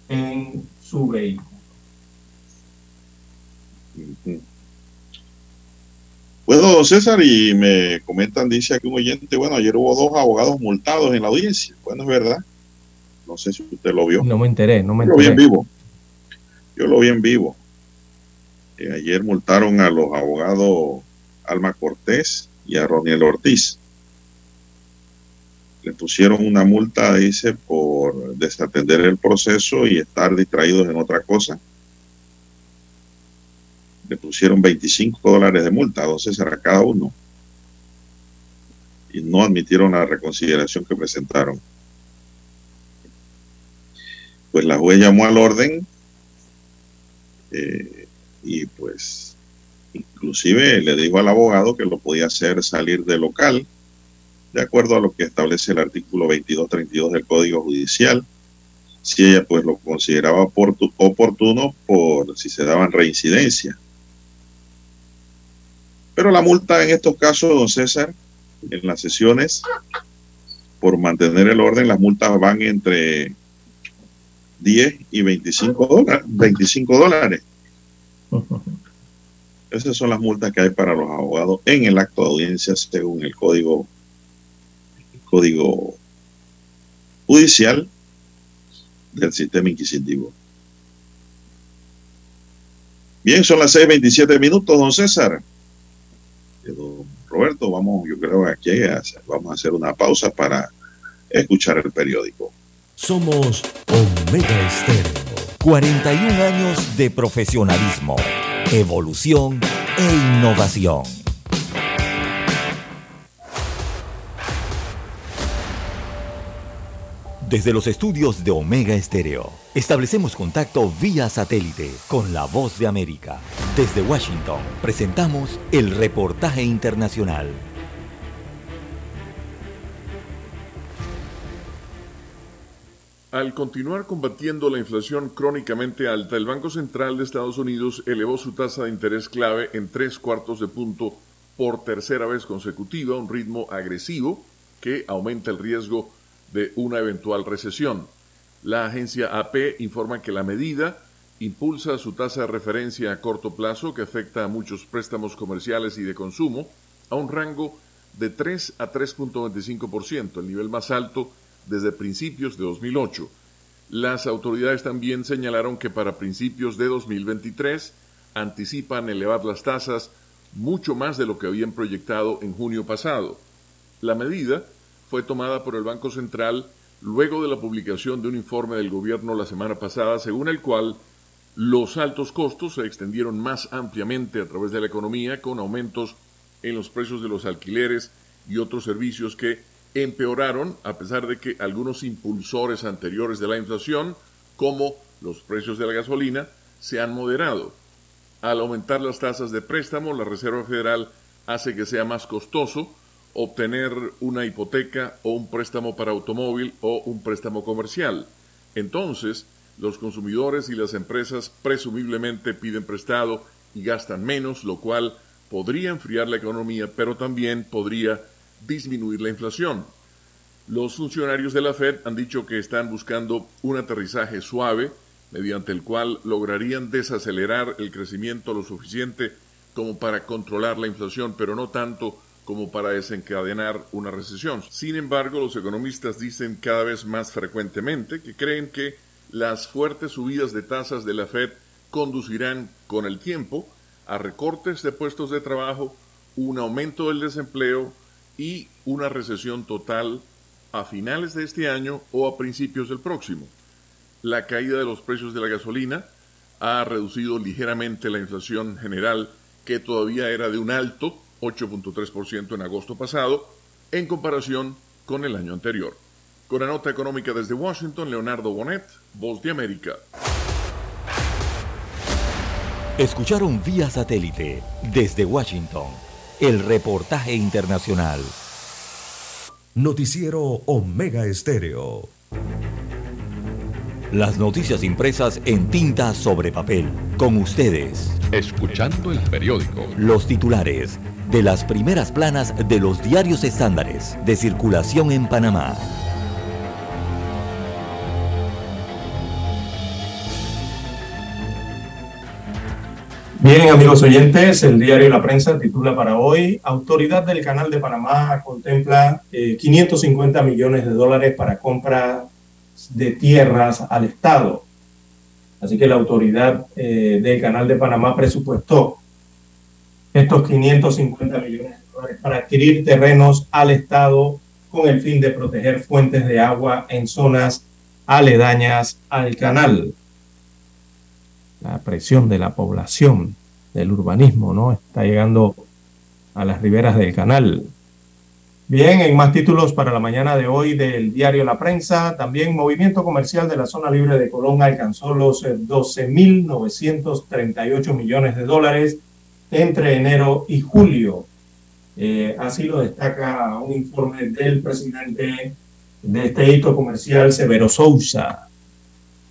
en su vehículo. Bueno, César, y me comentan, dice aquí un oyente, bueno, ayer hubo dos abogados multados en la audiencia. Bueno, es verdad. No sé si usted lo vio. No me enteré, no me enteré. Yo lo vi en vivo. Yo lo vi en vivo. Eh, ayer multaron a los abogados Alma Cortés y a Roniel Ortiz le pusieron una multa, dice, por desatender el proceso y estar distraídos en otra cosa. Le pusieron 25 dólares de multa, entonces a cada uno. Y no admitieron la reconsideración que presentaron. Pues la juez llamó al orden eh, y pues inclusive le dijo al abogado que lo podía hacer salir del local de acuerdo a lo que establece el artículo 2232 del Código Judicial, si ella pues lo consideraba oportuno por si se daban reincidencia. Pero la multa en estos casos, don César, en las sesiones, por mantener el orden, las multas van entre 10 y 25 dólares. 25 dólares. (laughs) Esas son las multas que hay para los abogados en el acto de audiencia según el código, código judicial del sistema inquisitivo. Bien, son las 6:27 minutos, don César. Don Roberto, vamos, yo creo que vamos a hacer una pausa para escuchar el periódico. Somos Omega Estéreo. 41 años de profesionalismo, evolución e innovación. Desde los estudios de Omega Estéreo, establecemos contacto vía satélite con la voz de América. Desde Washington, presentamos el reportaje internacional. Al continuar combatiendo la inflación crónicamente alta, el Banco Central de Estados Unidos elevó su tasa de interés clave en tres cuartos de punto por tercera vez consecutiva, un ritmo agresivo que aumenta el riesgo de una eventual recesión. La agencia AP informa que la medida impulsa su tasa de referencia a corto plazo, que afecta a muchos préstamos comerciales y de consumo, a un rango de 3 a 3.25%, el nivel más alto desde principios de 2008. Las autoridades también señalaron que para principios de 2023 anticipan elevar las tasas mucho más de lo que habían proyectado en junio pasado. La medida fue tomada por el Banco Central luego de la publicación de un informe del gobierno la semana pasada, según el cual los altos costos se extendieron más ampliamente a través de la economía, con aumentos en los precios de los alquileres y otros servicios que empeoraron a pesar de que algunos impulsores anteriores de la inflación, como los precios de la gasolina, se han moderado. Al aumentar las tasas de préstamo, la Reserva Federal hace que sea más costoso obtener una hipoteca o un préstamo para automóvil o un préstamo comercial. Entonces, los consumidores y las empresas presumiblemente piden prestado y gastan menos, lo cual podría enfriar la economía, pero también podría disminuir la inflación. Los funcionarios de la Fed han dicho que están buscando un aterrizaje suave, mediante el cual lograrían desacelerar el crecimiento lo suficiente como para controlar la inflación, pero no tanto como para desencadenar una recesión. Sin embargo, los economistas dicen cada vez más frecuentemente que creen que las fuertes subidas de tasas de la Fed conducirán con el tiempo a recortes de puestos de trabajo, un aumento del desempleo y una recesión total a finales de este año o a principios del próximo. La caída de los precios de la gasolina ha reducido ligeramente la inflación general que todavía era de un alto 8.3% en agosto pasado, en comparación con el año anterior. Con la nota económica desde Washington, Leonardo Bonet, Voz de América. Escucharon vía satélite desde Washington el reportaje internacional. Noticiero Omega Estéreo. Las noticias impresas en tinta sobre papel. Con ustedes. Escuchando el periódico. Los titulares de las primeras planas de los diarios estándares de circulación en Panamá. Bien, amigos oyentes, el diario La Prensa titula para hoy, Autoridad del Canal de Panamá contempla 550 eh, millones de dólares para compra de tierras al Estado. Así que la autoridad eh, del Canal de Panamá presupuestó estos 550 millones de dólares para adquirir terrenos al Estado con el fin de proteger fuentes de agua en zonas aledañas al canal. La presión de la población, del urbanismo, ¿no? Está llegando a las riberas del canal. Bien, en más títulos para la mañana de hoy del diario La Prensa, también movimiento comercial de la zona libre de Colón alcanzó los 12.938 millones de dólares entre enero y julio. Eh, así lo destaca un informe del presidente de este hito comercial, Severo Sousa.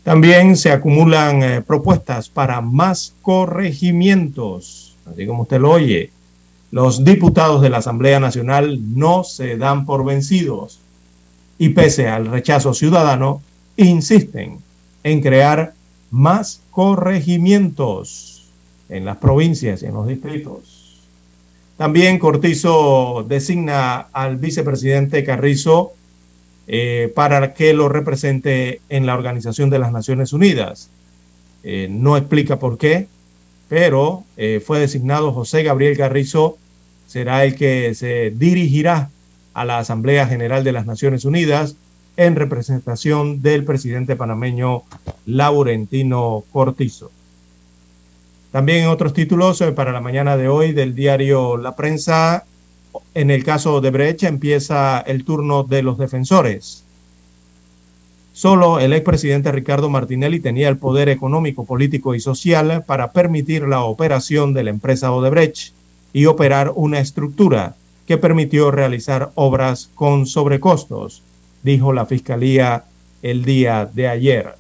También se acumulan eh, propuestas para más corregimientos, así como usted lo oye. Los diputados de la Asamblea Nacional no se dan por vencidos y pese al rechazo ciudadano, insisten en crear más corregimientos. En las provincias en los distritos. También Cortizo designa al vicepresidente Carrizo eh, para que lo represente en la Organización de las Naciones Unidas. Eh, no explica por qué, pero eh, fue designado José Gabriel Carrizo, será el que se dirigirá a la Asamblea General de las Naciones Unidas en representación del presidente panameño Laurentino Cortizo. También en otros títulos eh, para la mañana de hoy del diario La Prensa, en el caso de Brecht empieza el turno de los defensores. Solo el expresidente Ricardo Martinelli tenía el poder económico, político y social para permitir la operación de la empresa Odebrecht y operar una estructura que permitió realizar obras con sobrecostos, dijo la Fiscalía el día de ayer.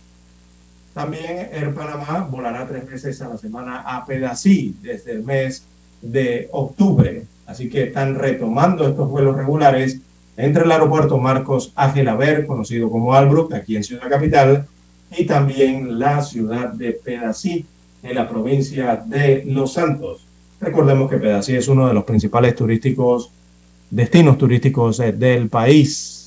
También Air Panamá volará tres veces a la semana a Pedací desde el mes de octubre. Así que están retomando estos vuelos regulares entre el aeropuerto Marcos Agelaver, conocido como Albrook, aquí en Ciudad Capital, y también la ciudad de Pedací, en la provincia de Los Santos. Recordemos que Pedací es uno de los principales destinos turísticos eh, del país.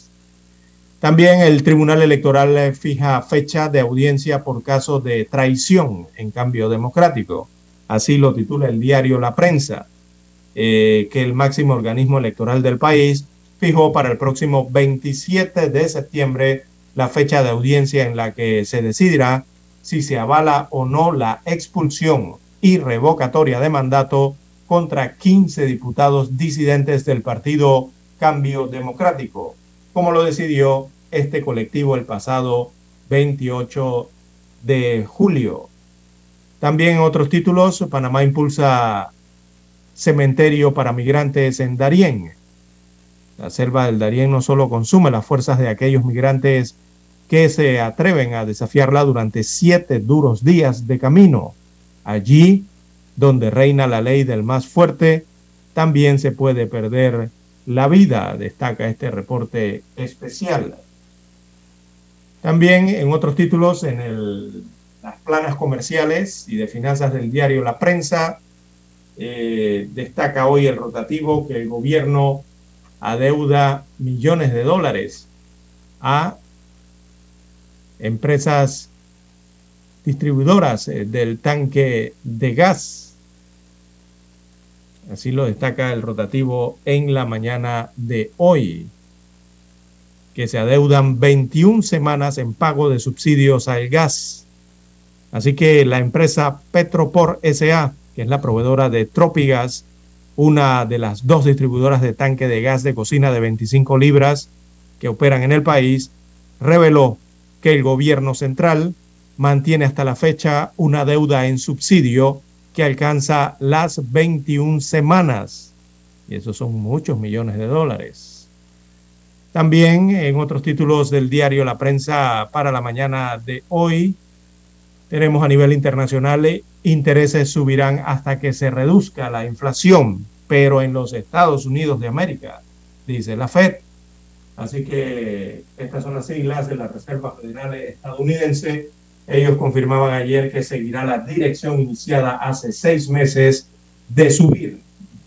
También el Tribunal Electoral eh, fija fecha de audiencia por caso de traición en cambio democrático. Así lo titula el diario La Prensa, eh, que el máximo organismo electoral del país fijó para el próximo 27 de septiembre la fecha de audiencia en la que se decidirá si se avala o no la expulsión y revocatoria de mandato contra 15 diputados disidentes del partido Cambio Democrático, como lo decidió este colectivo el pasado 28 de julio. También en otros títulos, Panamá impulsa cementerio para migrantes en Darién. La selva del Darién no solo consume las fuerzas de aquellos migrantes que se atreven a desafiarla durante siete duros días de camino. Allí, donde reina la ley del más fuerte, también se puede perder la vida, destaca este reporte especial. También en otros títulos, en las planas comerciales y de finanzas del diario La Prensa, eh, destaca hoy el rotativo que el gobierno adeuda millones de dólares a empresas distribuidoras eh, del tanque de gas. Así lo destaca el rotativo en la mañana de hoy, que se adeudan 21 semanas en pago de subsidios al gas. Así que la empresa Petropor SA, que es la proveedora de Tropigas, una de las dos distribuidoras de tanque de gas de cocina de 25 libras que operan en el país, reveló que el gobierno central mantiene hasta la fecha una deuda en subsidio que alcanza las 21 semanas. Y esos son muchos millones de dólares. También en otros títulos del diario La Prensa para la mañana de hoy, tenemos a nivel internacional intereses subirán hasta que se reduzca la inflación, pero en los Estados Unidos de América, dice la Fed. Así que estas son las siglas de la Reserva Federal estadounidense. Ellos confirmaban ayer que seguirá la dirección iniciada hace seis meses de subir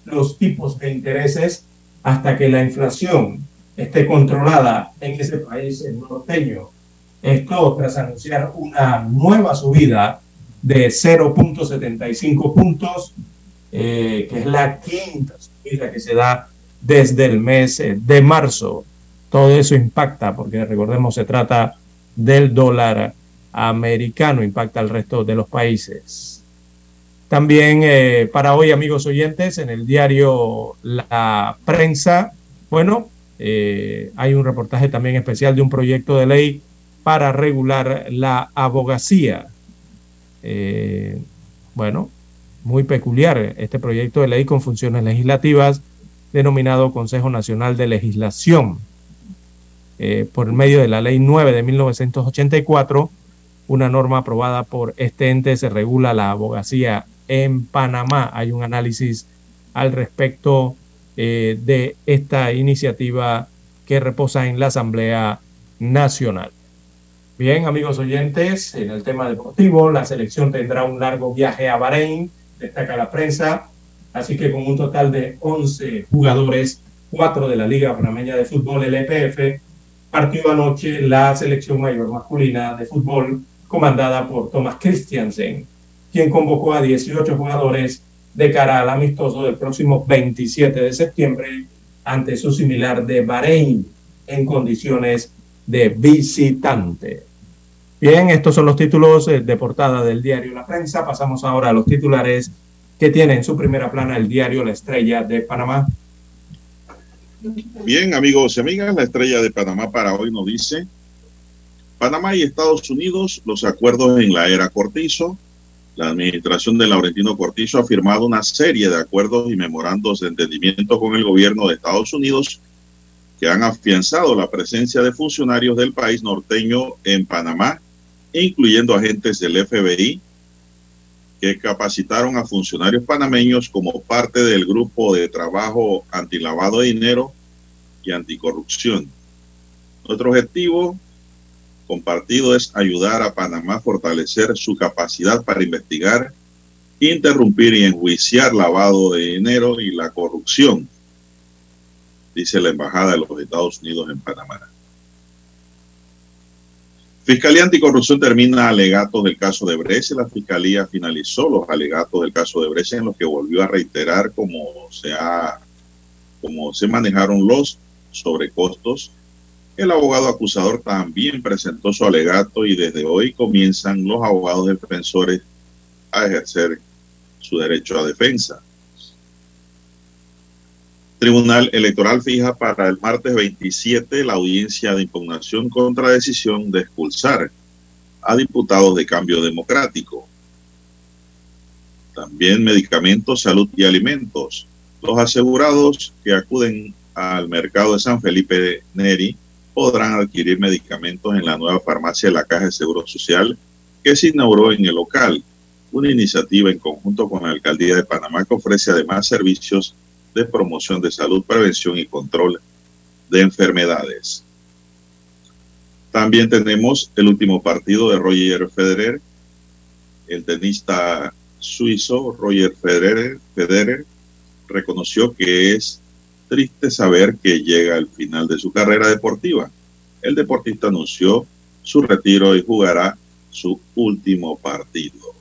los tipos de intereses hasta que la inflación esté controlada en ese país norteño. Esto tras anunciar una nueva subida de 0.75 puntos, eh, que es la quinta subida que se da desde el mes de marzo. Todo eso impacta, porque recordemos, se trata del dólar americano, impacta al resto de los países. También eh, para hoy, amigos oyentes, en el diario La Prensa, bueno, hay un reportaje también especial de un proyecto de ley para regular la abogacía. Eh, bueno, muy peculiar este proyecto de ley con funciones legislativas denominado Consejo Nacional de Legislación. Eh, por medio de la Ley 9 de 1984, una norma aprobada por este ente se regula la abogacía en Panamá. Hay un análisis al respecto eh, de esta iniciativa que reposa en la Asamblea Nacional. Bien, amigos oyentes, en el tema deportivo, la selección tendrá un largo viaje a Bahrein destaca la prensa. Así que con un total de 11 jugadores, 4 de la Liga Panameña de Fútbol, el EPF, partió anoche la selección mayor masculina de fútbol comandada por Thomas Christiansen, quien convocó a 18 jugadores de cara al amistoso del próximo 27 de septiembre ante su similar de Bahrein en condiciones de visitante. Bien, estos son los títulos eh, de portada del diario La Prensa. Pasamos ahora a los titulares que tiene en su primera plana el diario La Estrella de Panamá. Bien, amigos y amigas, la Estrella de Panamá para hoy nos dice, Panamá y Estados Unidos, los acuerdos en la era Cortizo. La administración de Laurentino Cortizo ha firmado una serie de acuerdos y memorandos de entendimiento con el gobierno de Estados Unidos que han afianzado la presencia de funcionarios del país norteño en Panamá incluyendo agentes del FBI que capacitaron a funcionarios panameños como parte del grupo de trabajo antilavado de dinero y anticorrupción. Nuestro objetivo compartido es ayudar a Panamá a fortalecer su capacidad para investigar, interrumpir y enjuiciar lavado de dinero y la corrupción, dice la Embajada de los Estados Unidos en Panamá. Fiscalía Anticorrupción termina alegatos del caso de Brescia. La Fiscalía finalizó los alegatos del caso de Brescia en los que volvió a reiterar cómo se, ha, cómo se manejaron los sobrecostos. El abogado acusador también presentó su alegato y desde hoy comienzan los abogados defensores a ejercer su derecho a defensa. Tribunal Electoral fija para el martes 27 la audiencia de impugnación contra decisión de expulsar a diputados de cambio democrático. También medicamentos, salud y alimentos. Los asegurados que acuden al mercado de San Felipe Neri podrán adquirir medicamentos en la nueva farmacia de la Caja de Seguro Social que se inauguró en el local, una iniciativa en conjunto con la Alcaldía de Panamá que ofrece además servicios de promoción de salud, prevención y control de enfermedades. También tenemos el último partido de Roger Federer, el tenista suizo Roger Federer, Federer reconoció que es triste saber que llega al final de su carrera deportiva. El deportista anunció su retiro y jugará su último partido.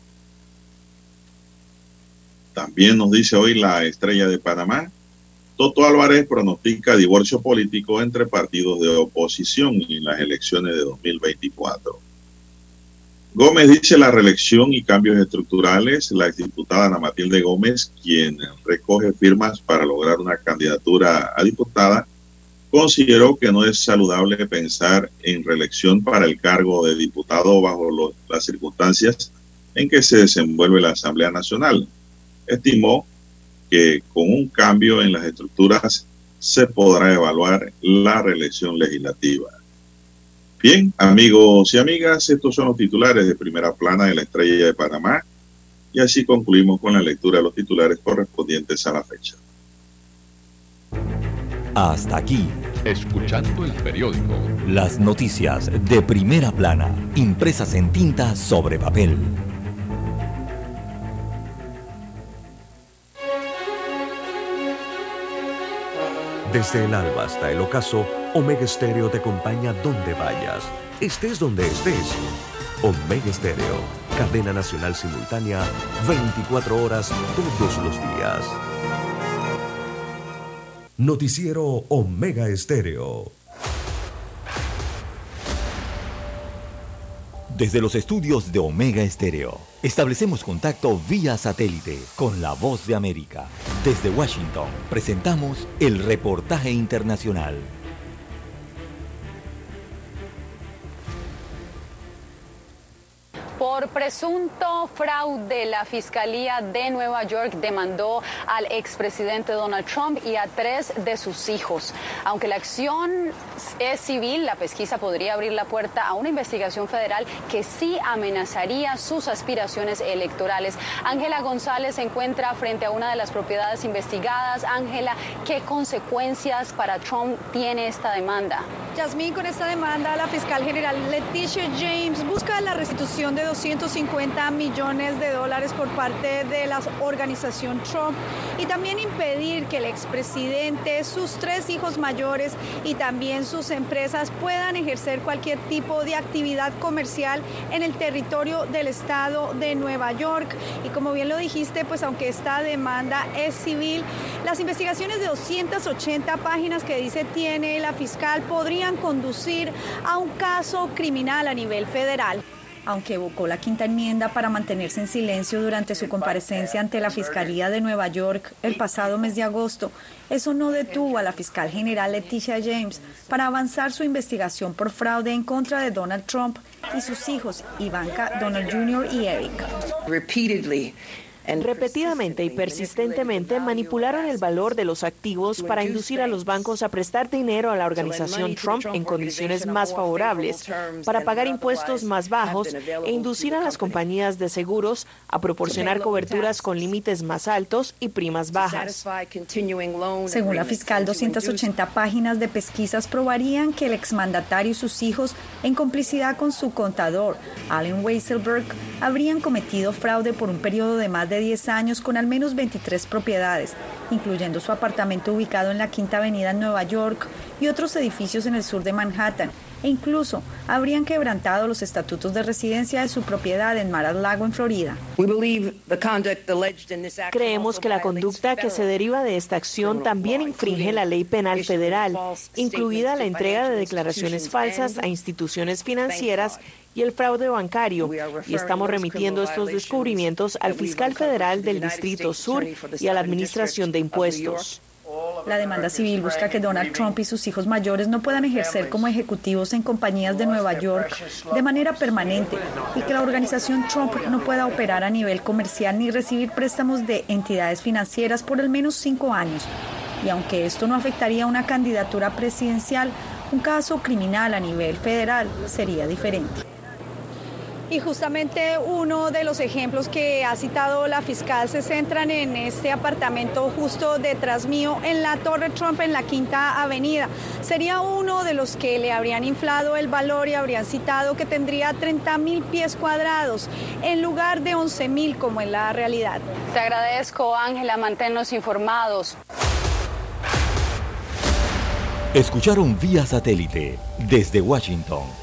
También nos dice hoy la estrella de Panamá. Toto Álvarez pronostica divorcio político entre partidos de oposición en las elecciones de 2024. Gómez dice la reelección y cambios estructurales. La exdiputada Ana Matilde Gómez, quien recoge firmas para lograr una candidatura a diputada, consideró que no es saludable pensar en reelección para el cargo de diputado bajo las circunstancias en que se desenvuelve la Asamblea Nacional estimó que con un cambio en las estructuras se podrá evaluar la reelección legislativa. Bien, amigos y amigas, estos son los titulares de primera plana de la Estrella de Panamá y así concluimos con la lectura de los titulares correspondientes a la fecha. Hasta aquí, escuchando el periódico. Las noticias de primera plana, impresas en tinta sobre papel. Desde el alba hasta el ocaso, Omega Stereo te acompaña donde vayas, estés donde estés. Omega Stereo, cadena nacional simultánea, 24 horas todos los días. Noticiero Omega Estéreo. Desde los estudios de Omega Estéreo, establecemos contacto vía satélite con la voz de América. Desde Washington, presentamos el reportaje internacional. Por presunto fraude, la Fiscalía de Nueva York demandó al expresidente Donald Trump y a tres de sus hijos. Aunque la acción es civil, la pesquisa podría abrir la puerta a una investigación federal que sí amenazaría sus aspiraciones electorales. Ángela González se encuentra frente a una de las propiedades investigadas. Ángela, ¿qué consecuencias para Trump tiene esta demanda? Yasmín, con esta demanda, la fiscal general Leticia James busca la restitución de 250 millones de dólares por parte de la organización Trump y también impedir que el expresidente, sus tres hijos mayores y también sus empresas puedan ejercer cualquier tipo de actividad comercial en el territorio del estado de Nueva York. Y como bien lo dijiste, pues aunque esta demanda es civil, las investigaciones de 280 páginas que dice tiene la fiscal podrían conducir a un caso criminal a nivel federal aunque evocó la quinta enmienda para mantenerse en silencio durante su comparecencia ante la Fiscalía de Nueva York el pasado mes de agosto, eso no detuvo a la fiscal general Leticia James para avanzar su investigación por fraude en contra de Donald Trump y sus hijos Ivanka, Donald Jr. y Eric. Repetidamente y persistentemente manipularon el valor de los activos para inducir a los bancos a prestar dinero a la organización Trump en condiciones más favorables, para pagar impuestos más bajos e inducir a las compañías de seguros a proporcionar coberturas con límites más altos y primas bajas. Según la fiscal, 280 páginas de pesquisas probarían que el exmandatario y sus hijos, en complicidad con su contador, Allen Weisselberg, habrían cometido fraude por un periodo de más de 10 años con al menos 23 propiedades, incluyendo su apartamento ubicado en la Quinta Avenida en Nueva York y otros edificios en el sur de Manhattan, e incluso habrían quebrantado los estatutos de residencia de su propiedad en Mar Lago, en Florida. Creemos que la conducta que se deriva de esta acción también infringe la ley penal federal, incluida la entrega de declaraciones falsas a instituciones financieras y el fraude bancario, y estamos remitiendo estos descubrimientos al fiscal federal del Distrito Sur y a la Administración de Impuestos. La demanda civil busca que Donald Trump y sus hijos mayores no puedan ejercer como ejecutivos en compañías de Nueva York de manera permanente y que la organización Trump no pueda operar a nivel comercial ni recibir préstamos de entidades financieras por al menos cinco años. Y aunque esto no afectaría una candidatura presidencial, un caso criminal a nivel federal sería diferente. Y justamente uno de los ejemplos que ha citado la fiscal se centran en este apartamento justo detrás mío en la Torre Trump en la Quinta Avenida. Sería uno de los que le habrían inflado el valor y habrían citado que tendría 30 mil pies cuadrados en lugar de 11 mil como en la realidad. Te agradezco Ángela, manténnos informados. Escucharon vía satélite desde Washington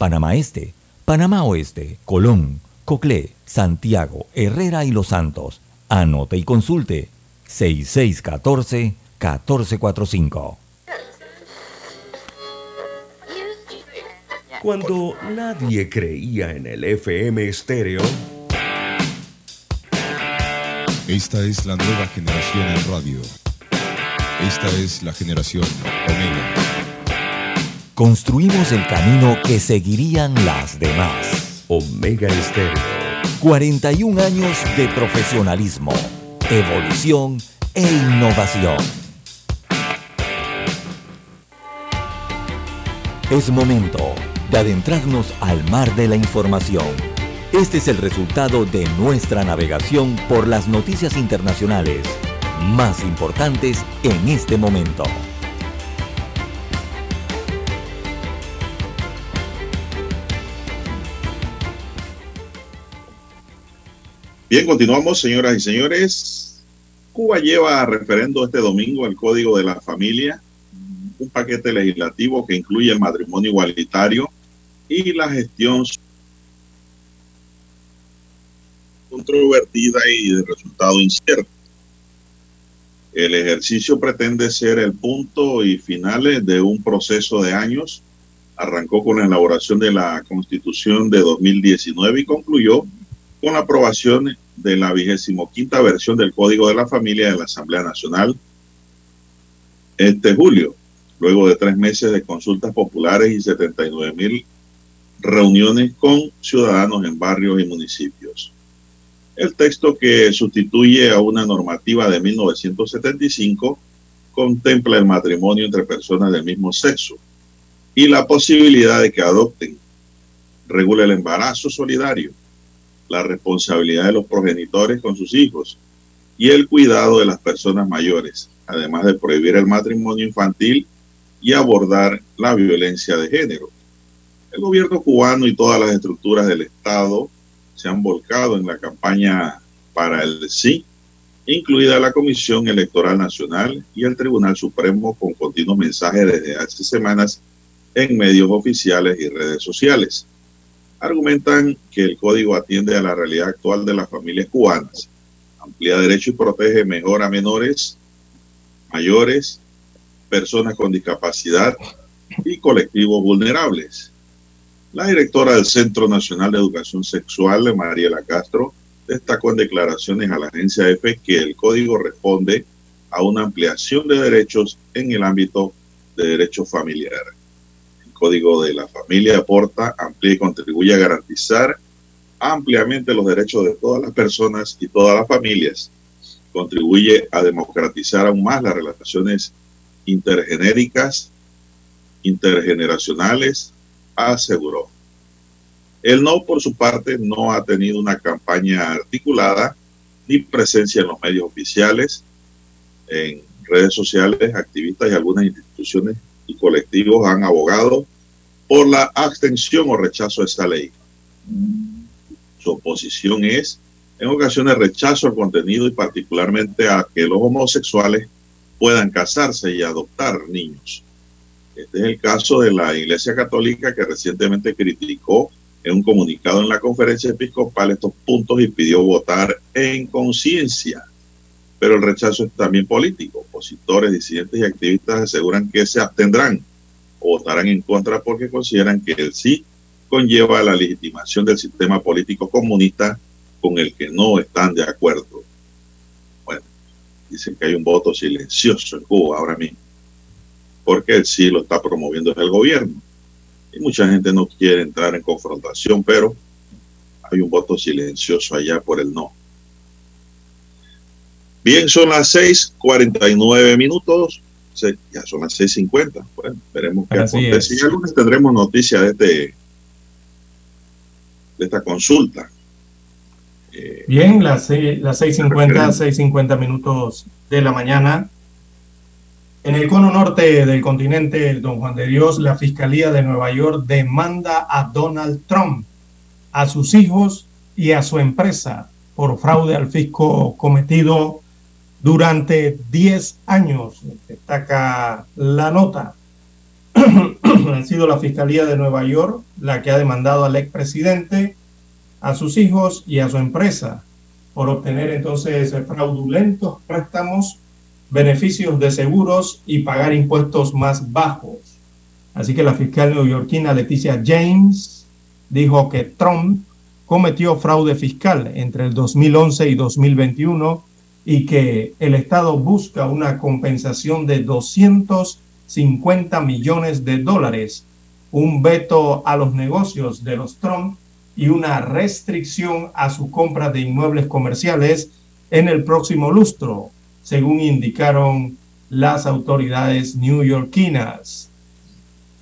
Panamá Este, Panamá Oeste, Colón, Coclé, Santiago, Herrera y Los Santos. Anote y consulte 6614-1445. Cuando nadie creía en el FM estéreo, Esta es la nueva generación en radio. Esta es la generación Omega. Construimos el camino que seguirían las demás. Omega Estéreo. 41 años de profesionalismo, evolución e innovación. Es momento de adentrarnos al mar de la información. Este es el resultado de nuestra navegación por las noticias internacionales más importantes en este momento. Bien, continuamos, señoras y señores. Cuba lleva a referendo este domingo el Código de la Familia, un paquete legislativo que incluye el matrimonio igualitario y la gestión controvertida y de resultado incierto. El ejercicio pretende ser el punto y finales de un proceso de años. Arrancó con la elaboración de la Constitución de 2019 y concluyó con la aprobación de la vigésimo quinta versión del Código de la Familia de la Asamblea Nacional este julio, luego de tres meses de consultas populares y 79 mil reuniones con ciudadanos en barrios y municipios. El texto que sustituye a una normativa de 1975 contempla el matrimonio entre personas del mismo sexo y la posibilidad de que adopten. Regula el embarazo solidario, la responsabilidad de los progenitores con sus hijos y el cuidado de las personas mayores, además de prohibir el matrimonio infantil y abordar la violencia de género. El gobierno cubano y todas las estructuras del Estado se han volcado en la campaña para el sí, incluida la Comisión Electoral Nacional y el Tribunal Supremo con continuos mensajes desde hace semanas en medios oficiales y redes sociales. Argumentan que el código atiende a la realidad actual de las familias cubanas, amplía derechos y protege mejor a menores, mayores, personas con discapacidad y colectivos vulnerables. La directora del Centro Nacional de Educación Sexual, Mariela Castro, destacó en declaraciones a la agencia EFE que el código responde a una ampliación de derechos en el ámbito de derecho familiar. Código de la familia aporta, amplía y contribuye a garantizar ampliamente los derechos de todas las personas y todas las familias. Contribuye a democratizar aún más las relaciones intergenéricas, intergeneracionales, aseguró. El no, por su parte, no ha tenido una campaña articulada ni presencia en los medios oficiales, en redes sociales, activistas y algunas instituciones colectivos han abogado por la abstención o rechazo a esta ley. Su oposición es, en ocasiones, rechazo al contenido y particularmente a que los homosexuales puedan casarse y adoptar niños. Este es el caso de la Iglesia Católica que recientemente criticó en un comunicado en la conferencia episcopal estos puntos y pidió votar en conciencia. Pero el rechazo es también político. Opositores, disidentes y activistas aseguran que se abstendrán o votarán en contra porque consideran que el sí conlleva la legitimación del sistema político comunista con el que no están de acuerdo. Bueno, dicen que hay un voto silencioso en Cuba ahora mismo, porque el sí lo está promoviendo el gobierno. Y mucha gente no quiere entrar en confrontación, pero hay un voto silencioso allá por el no. Bien, son las 6:49 minutos. Ya son las 6:50. Bueno, veremos qué Así acontece. es. Y el lunes tendremos noticias de, este, de esta consulta. Bien, las, seis- las 6.50, 6.50 minutos de la mañana. En el cono norte del continente, don Juan de Dios, la Fiscalía de Nueva York demanda a Donald Trump, a sus hijos y a su empresa por fraude al fisco cometido durante 10 años, destaca la nota. (clears throat) ha sido la Fiscalía de Nueva York la que ha demandado al expresidente a sus hijos y a su empresa por obtener entonces fraudulentos préstamos, beneficios de seguros y pagar impuestos más bajos. Así que la fiscal neoyorquina Leticia James dijo que Trump cometió fraude fiscal entre el 2011 y 2021 y que el Estado busca una compensación de 250 millones de dólares, un veto a los negocios de los Trump y una restricción a su compra de inmuebles comerciales en el próximo lustro, según indicaron las autoridades neoyorquinas.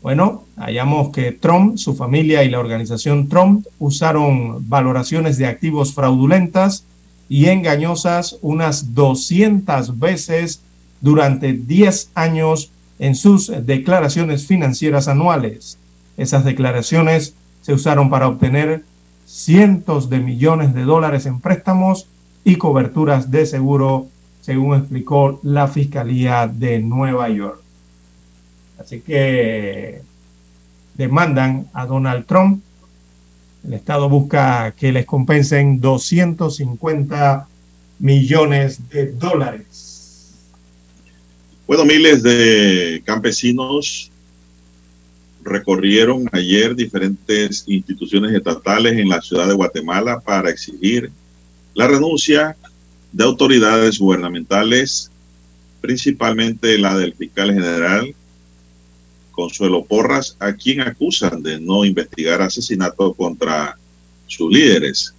Bueno, hallamos que Trump, su familia y la organización Trump usaron valoraciones de activos fraudulentas y engañosas unas 200 veces durante 10 años en sus declaraciones financieras anuales. Esas declaraciones se usaron para obtener cientos de millones de dólares en préstamos y coberturas de seguro, según explicó la Fiscalía de Nueva York. Así que demandan a Donald Trump. El Estado busca que les compensen 250 millones de dólares. Bueno, miles de campesinos recorrieron ayer diferentes instituciones estatales en la ciudad de Guatemala para exigir la renuncia de autoridades gubernamentales, principalmente la del fiscal general, Consuelo Porras, a quien acusan de no investigar asesinato contra sus líderes.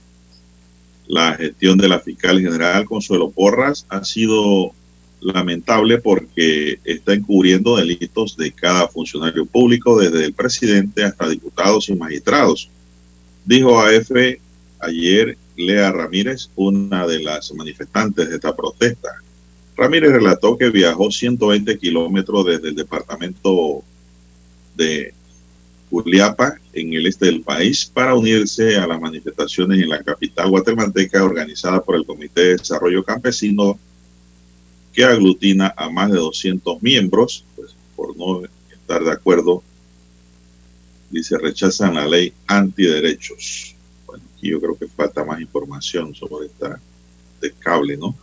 La gestión de la fiscal general Consuelo Porras ha sido lamentable porque está encubriendo delitos de cada funcionario público, desde el presidente hasta diputados y magistrados. Dijo a EFE ayer Lea Ramírez, una de las manifestantes de esta protesta. Ramírez relató que viajó 120 kilómetros desde el departamento de Urliapa, en el este del país, para unirse a las manifestaciones en la capital guatemalteca organizada por el Comité de Desarrollo Campesino que aglutina a más de 200 miembros, pues por no estar de acuerdo, dice, rechazan la ley antiderechos. Bueno, aquí yo creo que falta más información sobre esta de cable, ¿no?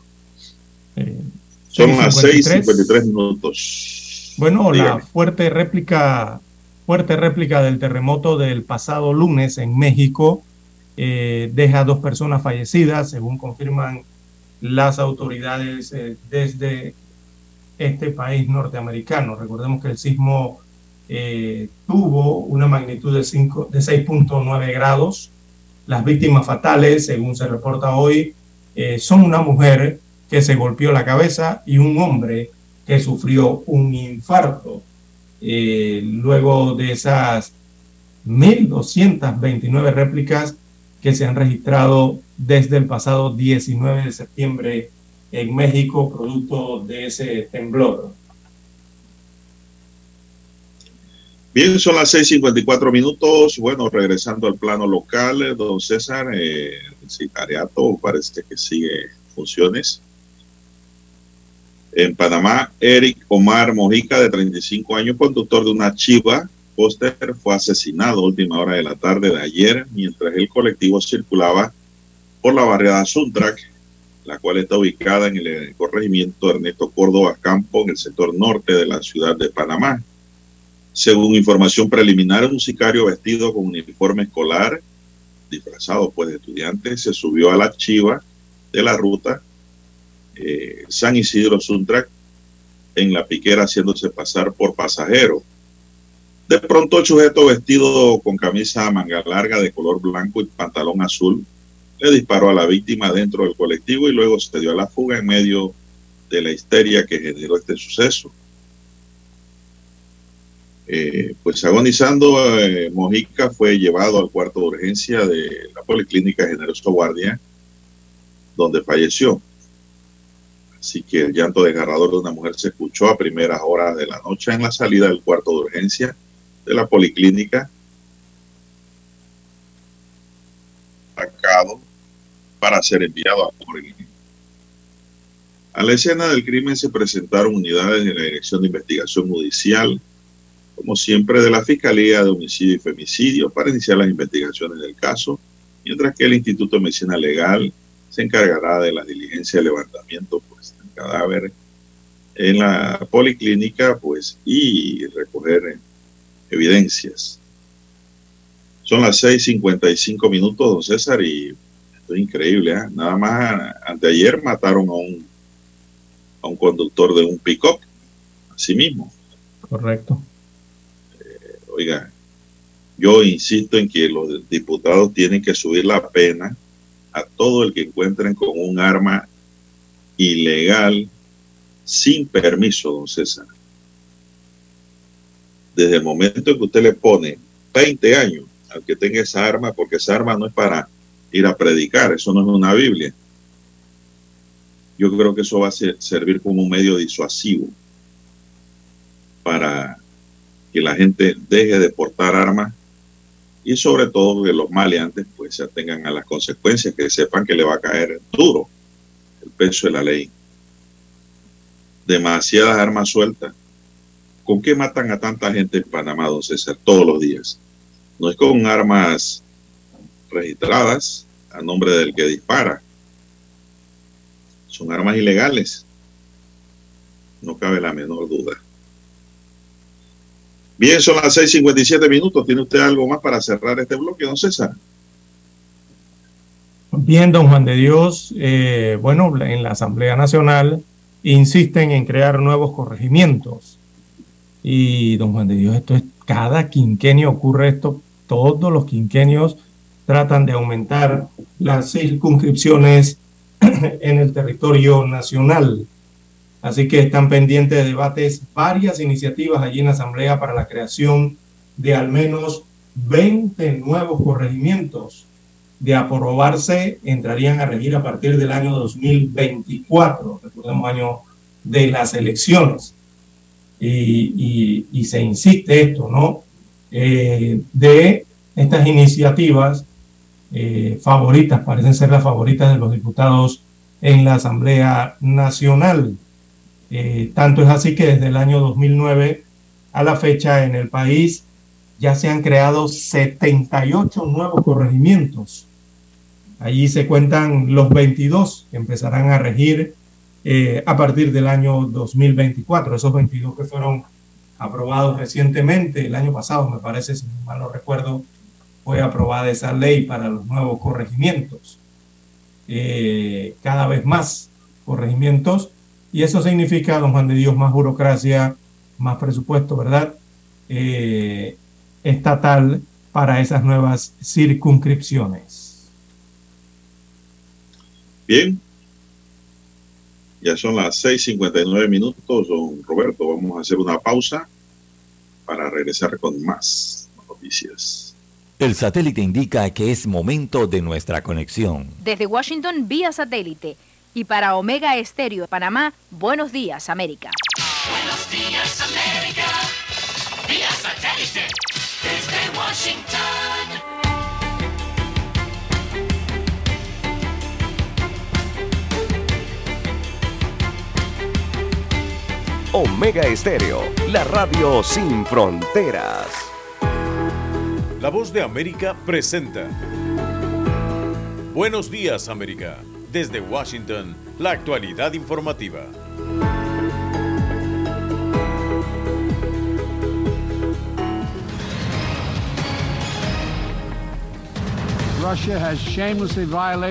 Eh, Son las 6.53 minutos. Bueno, la fuerte réplica, fuerte réplica del terremoto del pasado lunes en México eh, deja dos personas fallecidas, según confirman las autoridades eh, desde este país norteamericano. Recordemos que el sismo eh, tuvo una magnitud de, de 6.9 grados. Las víctimas fatales, según se reporta hoy, eh, son una mujer que se golpeó la cabeza y un hombre que sufrió un infarto. luego de esas 1.229 réplicas que se han registrado desde el pasado 19 de septiembre en México, producto de ese temblor. Bien, son las 6:54 minutos. Bueno, regresando al plano local, don César, eh, el sicariato parece que sigue funciones. En Panamá, Eric Omar Mojica, de 35 años, conductor de una chiva Foster, fue asesinado a última hora de la tarde de ayer mientras el colectivo circulaba por la barriada Suntrack, la cual está ubicada en el corregimiento Ernesto Córdoba Campo, en el sector norte de la ciudad de Panamá. Según información preliminar, un sicario vestido con uniforme escolar, disfrazado pues de estudiante, se subió a la chiva de la ruta eh, San Isidro Suntrack en la piquera haciéndose pasar por pasajero. De pronto el sujeto vestido con camisa manga larga de color blanco y pantalón azul le disparó a la víctima dentro del colectivo y luego se dio a la fuga en medio de la histeria que generó este suceso. Eh, pues agonizando, eh, Mojica fue llevado al cuarto de urgencia de la Policlínica Generoso Guardia, donde falleció. Así que el llanto desgarrador de una mujer se escuchó a primeras horas de la noche en la salida del cuarto de urgencia de la Policlínica. Sacado para ser enviado a A la escena del crimen se presentaron unidades de la Dirección de Investigación Judicial, como siempre de la Fiscalía de Homicidio y Femicidio, para iniciar las investigaciones del caso, mientras que el Instituto de Medicina Legal se encargará de la diligencia de levantamiento pues, cadáver en la policlínica pues, y recoger evidencias. Son las 6:55 minutos, don César, y es increíble, ¿eh? Nada más anteayer mataron a un, a un conductor de un pick-up, así mismo. Correcto. Eh, oiga, yo insisto en que los diputados tienen que subir la pena a todo el que encuentren con un arma ilegal sin permiso, don César. Desde el momento en que usted le pone 20 años al que tenga esa arma, porque esa arma no es para ir a predicar, eso no es una Biblia. Yo creo que eso va a servir como un medio disuasivo para que la gente deje de portar armas y sobre todo que los maleantes pues se atengan a las consecuencias, que sepan que le va a caer duro peso de la ley. Demasiadas armas sueltas. ¿Con qué matan a tanta gente en Panamá, don César, todos los días? No es con armas registradas a nombre del que dispara. Son armas ilegales. No cabe la menor duda. Bien, son las 6:57 minutos. ¿Tiene usted algo más para cerrar este bloque, don César? Bien, don Juan de Dios. Eh, bueno, en la Asamblea Nacional insisten en crear nuevos corregimientos Y don Juan de Dios, esto es cada quinquenio ocurre esto, todos los quinquenios tratan de aumentar las circunscripciones (clears throat) en el territorio nacional. Así que están pendientes de debates varias iniciativas allí en la Asamblea para la creación de al menos 20 nuevos corregimientos. De aprobarse, entrarían a regir a partir del año 2024, recordemos año de las elecciones. Y, se insiste esto, ¿no? Eh, de estas iniciativas eh, favoritas, parecen ser las favoritas de los diputados en la Asamblea Nacional. Eh, tanto es así que desde el año 2009 a la fecha en el país ya se han creado 78 nuevos corregimientos. Allí se cuentan los 22 que empezarán a regir eh, a partir del año 2024. Esos 22 que fueron aprobados recientemente, el año pasado me parece, si mal no recuerdo, fue aprobada esa ley para los nuevos corregimientos. Eh, cada vez más corregimientos y eso significa, don Juan de Dios, más burocracia, más presupuesto, ¿verdad? Eh, estatal para esas nuevas circunscripciones. Bien, ya son las 6:59 minutos, don Roberto. Vamos a hacer una pausa para regresar con más noticias. El satélite indica que es momento de nuestra conexión. Desde Washington, vía satélite. Y para Omega Estéreo de Panamá, buenos días, América. Buenos días, América. Vía satélite. Desde Washington. Omega Estéreo, la radio sin fronteras. La voz de América presenta. Buenos días, América. Desde Washington, la actualidad informativa.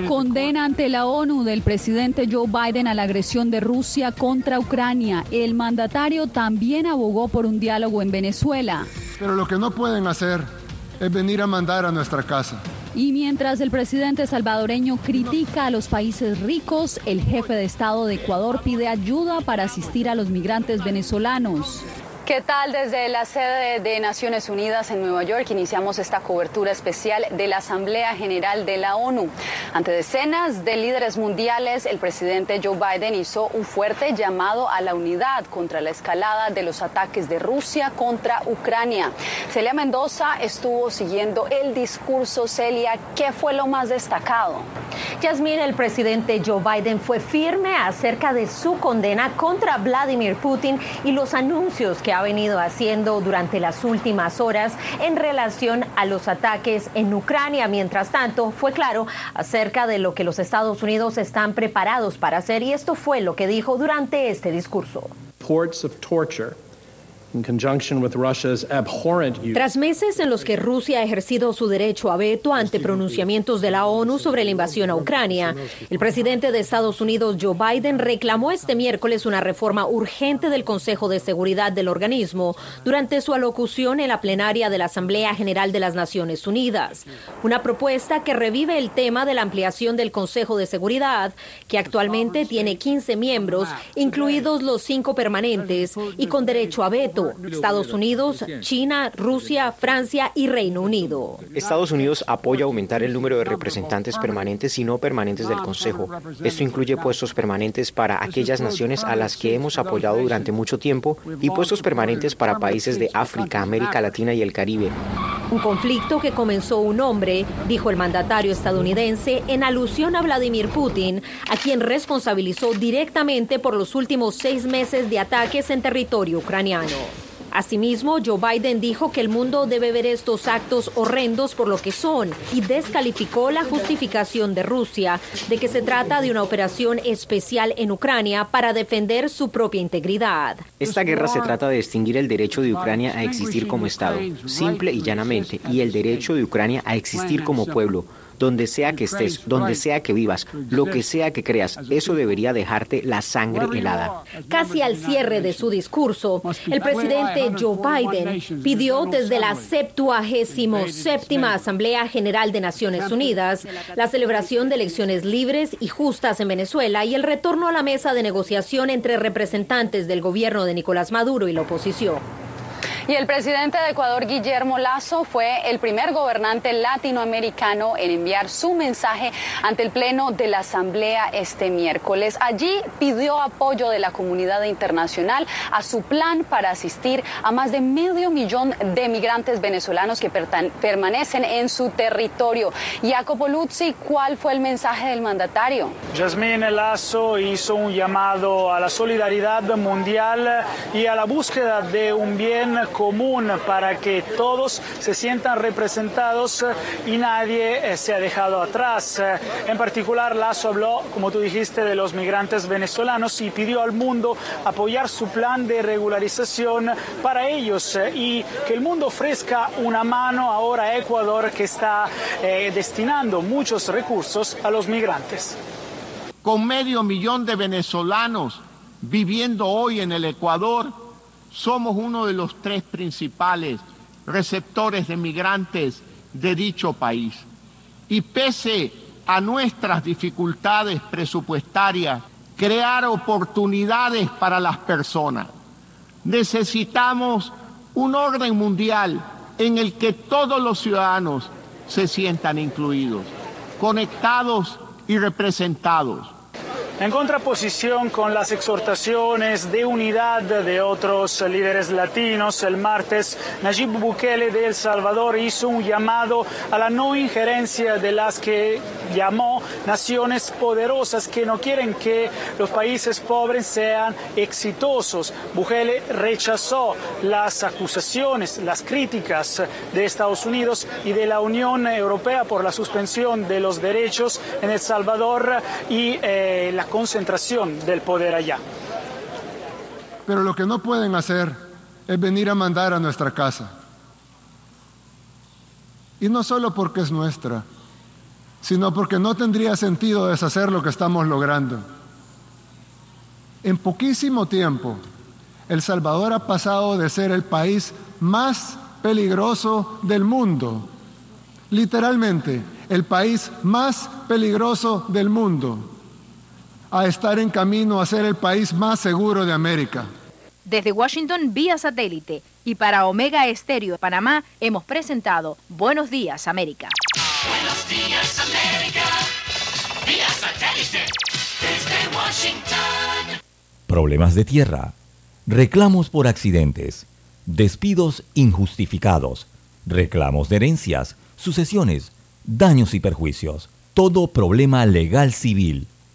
Condena ante la ONU del presidente Joe Biden a la agresión de Rusia contra Ucrania. El mandatario también abogó por un diálogo en Venezuela. Pero lo que no pueden hacer es venir a mandar a nuestra casa. Y mientras el presidente salvadoreño critica a los países ricos, el jefe de Estado de Ecuador pide ayuda para asistir a los migrantes venezolanos. ¿Qué tal? Desde la sede de Naciones Unidas en Nueva York iniciamos esta cobertura especial de la Asamblea General de la ONU. Ante decenas de líderes mundiales, el presidente Joe Biden hizo un fuerte llamado a la unidad contra la escalada de los ataques de Rusia contra Ucrania. Celia Mendoza estuvo siguiendo el discurso. Celia, ¿qué fue lo más destacado? Yasmín, el presidente Joe Biden fue firme acerca de su condena contra Vladimir Putin y los anuncios que ha venido haciendo durante las últimas horas en relación a los ataques en Ucrania. Mientras tanto, fue claro acerca de lo que los Estados Unidos están preparados para hacer y esto fue lo que dijo durante este discurso. Tras meses en los que Rusia ha ejercido su derecho a veto ante pronunciamientos de la ONU sobre la invasión a Ucrania, el presidente de Estados Unidos, Joe Biden, reclamó este miércoles una reforma urgente del Consejo de Seguridad del organismo durante su alocución en la plenaria de la Asamblea General de las Naciones Unidas. Una propuesta que revive el tema de la ampliación del Consejo de Seguridad, que actualmente tiene 15 miembros, incluidos los cinco permanentes, y con derecho a veto Estados Unidos, China, Rusia, Francia y Reino Unido. Estados Unidos apoya aumentar el número de representantes permanentes y no permanentes del Consejo. Esto incluye puestos permanentes para aquellas naciones a las que hemos apoyado durante mucho tiempo y puestos permanentes para países de África, América Latina y el Caribe. Un conflicto que comenzó un hombre, dijo el mandatario estadounidense, en alusión a Vladimir Putin, a quien responsabilizó directamente por los últimos seis meses de ataques en territorio ucraniano. Asimismo, Joe Biden dijo que el mundo debe ver estos actos horrendos por lo que son y descalificó la justificación de Rusia de que se trata de una operación especial en Ucrania para defender su propia integridad. Esta guerra se trata de extinguir el derecho de Ucrania a existir como Estado, simple y llanamente, y el derecho de Ucrania a existir como pueblo. Donde sea que estés, donde sea que vivas, lo que sea que creas, eso debería dejarte la sangre helada. Casi al cierre de su discurso, el presidente Joe Biden pidió desde la 77 Asamblea General de Naciones Unidas la celebración de elecciones libres y justas en Venezuela y el retorno a la mesa de negociación entre representantes del gobierno de Nicolás Maduro y la oposición. Y el presidente de Ecuador, Guillermo Lazo, fue el primer gobernante latinoamericano en enviar su mensaje ante el Pleno de la Asamblea este miércoles. Allí pidió apoyo de la comunidad internacional a su plan para asistir a más de medio millón de migrantes venezolanos que permanecen en su territorio. Jacopo Luzzi, ¿cuál fue el mensaje del mandatario? Yasmín Lazo hizo un llamado a la solidaridad mundial y a la búsqueda de un bien común para que todos se sientan representados y nadie eh, se ha dejado atrás. Eh, En particular, Lazo habló, como tú dijiste, de los migrantes venezolanos y pidió al mundo apoyar su plan de regularización para ellos eh, y que el mundo ofrezca una mano ahora a Ecuador que está eh, destinando muchos recursos a los migrantes. con medio millón de venezolanos viviendo hoy en el Ecuador, somos uno de los tres principales receptores de migrantes de dicho país. Y pese a nuestras dificultades presupuestarias, crear oportunidades para las personas, necesitamos un orden mundial en el que todos los ciudadanos se sientan incluidos, conectados y representados. En contraposición con las exhortaciones de unidad de otros líderes latinos, el martes Nayib Bukele de El Salvador hizo un llamado a la no injerencia de las que llamó naciones poderosas que no quieren que los países pobres sean exitosos. Bukele rechazó las acusaciones, las críticas de Estados Unidos y de la Unión Europea por la suspensión de los derechos en El Salvador y eh, la concentración del poder allá. Pero lo que no pueden hacer es venir a mandar a nuestra casa. Y no solo porque es nuestra, sino porque no tendría sentido deshacer lo que estamos logrando. En poquísimo tiempo, El Salvador ha pasado de ser el país más peligroso del mundo, literalmente el país más peligroso del mundo, a estar en camino a ser el país más seguro de América. Desde Washington vía satélite y para Omega Estéreo de Panamá hemos presentado Buenos Días América. Buenos días, América. Vía satélite. Desde Washington. Problemas de tierra, reclamos por accidentes, despidos injustificados, reclamos de herencias, sucesiones, daños y perjuicios. Todo problema legal civil,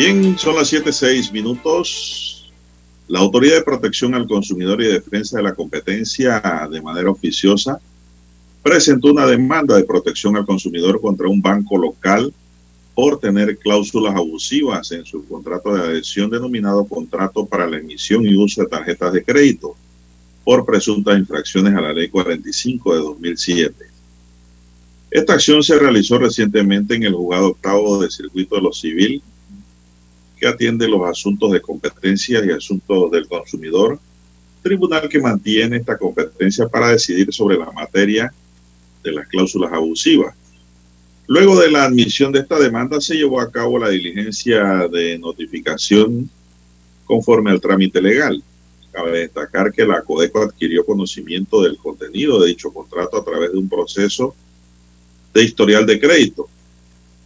Bien, son las 7:06 minutos. La Autoridad de Protección al Consumidor y Defensa de la Competencia de manera oficiosa presentó una demanda de protección al consumidor contra un banco local por tener cláusulas abusivas en su contrato de adhesión denominado contrato para la emisión y uso de tarjetas de crédito por presuntas infracciones a la Ley 45 de 2007. Esta acción se realizó recientemente en el juzgado octavo de circuito de lo civil que atiende los asuntos de competencia y asuntos del consumidor, tribunal que mantiene esta competencia para decidir sobre la materia de las cláusulas abusivas. Luego de la admisión de esta demanda se llevó a cabo la diligencia de notificación conforme al trámite legal. Cabe destacar que la Codeco adquirió conocimiento del contenido de dicho contrato a través de un proceso de historial de crédito.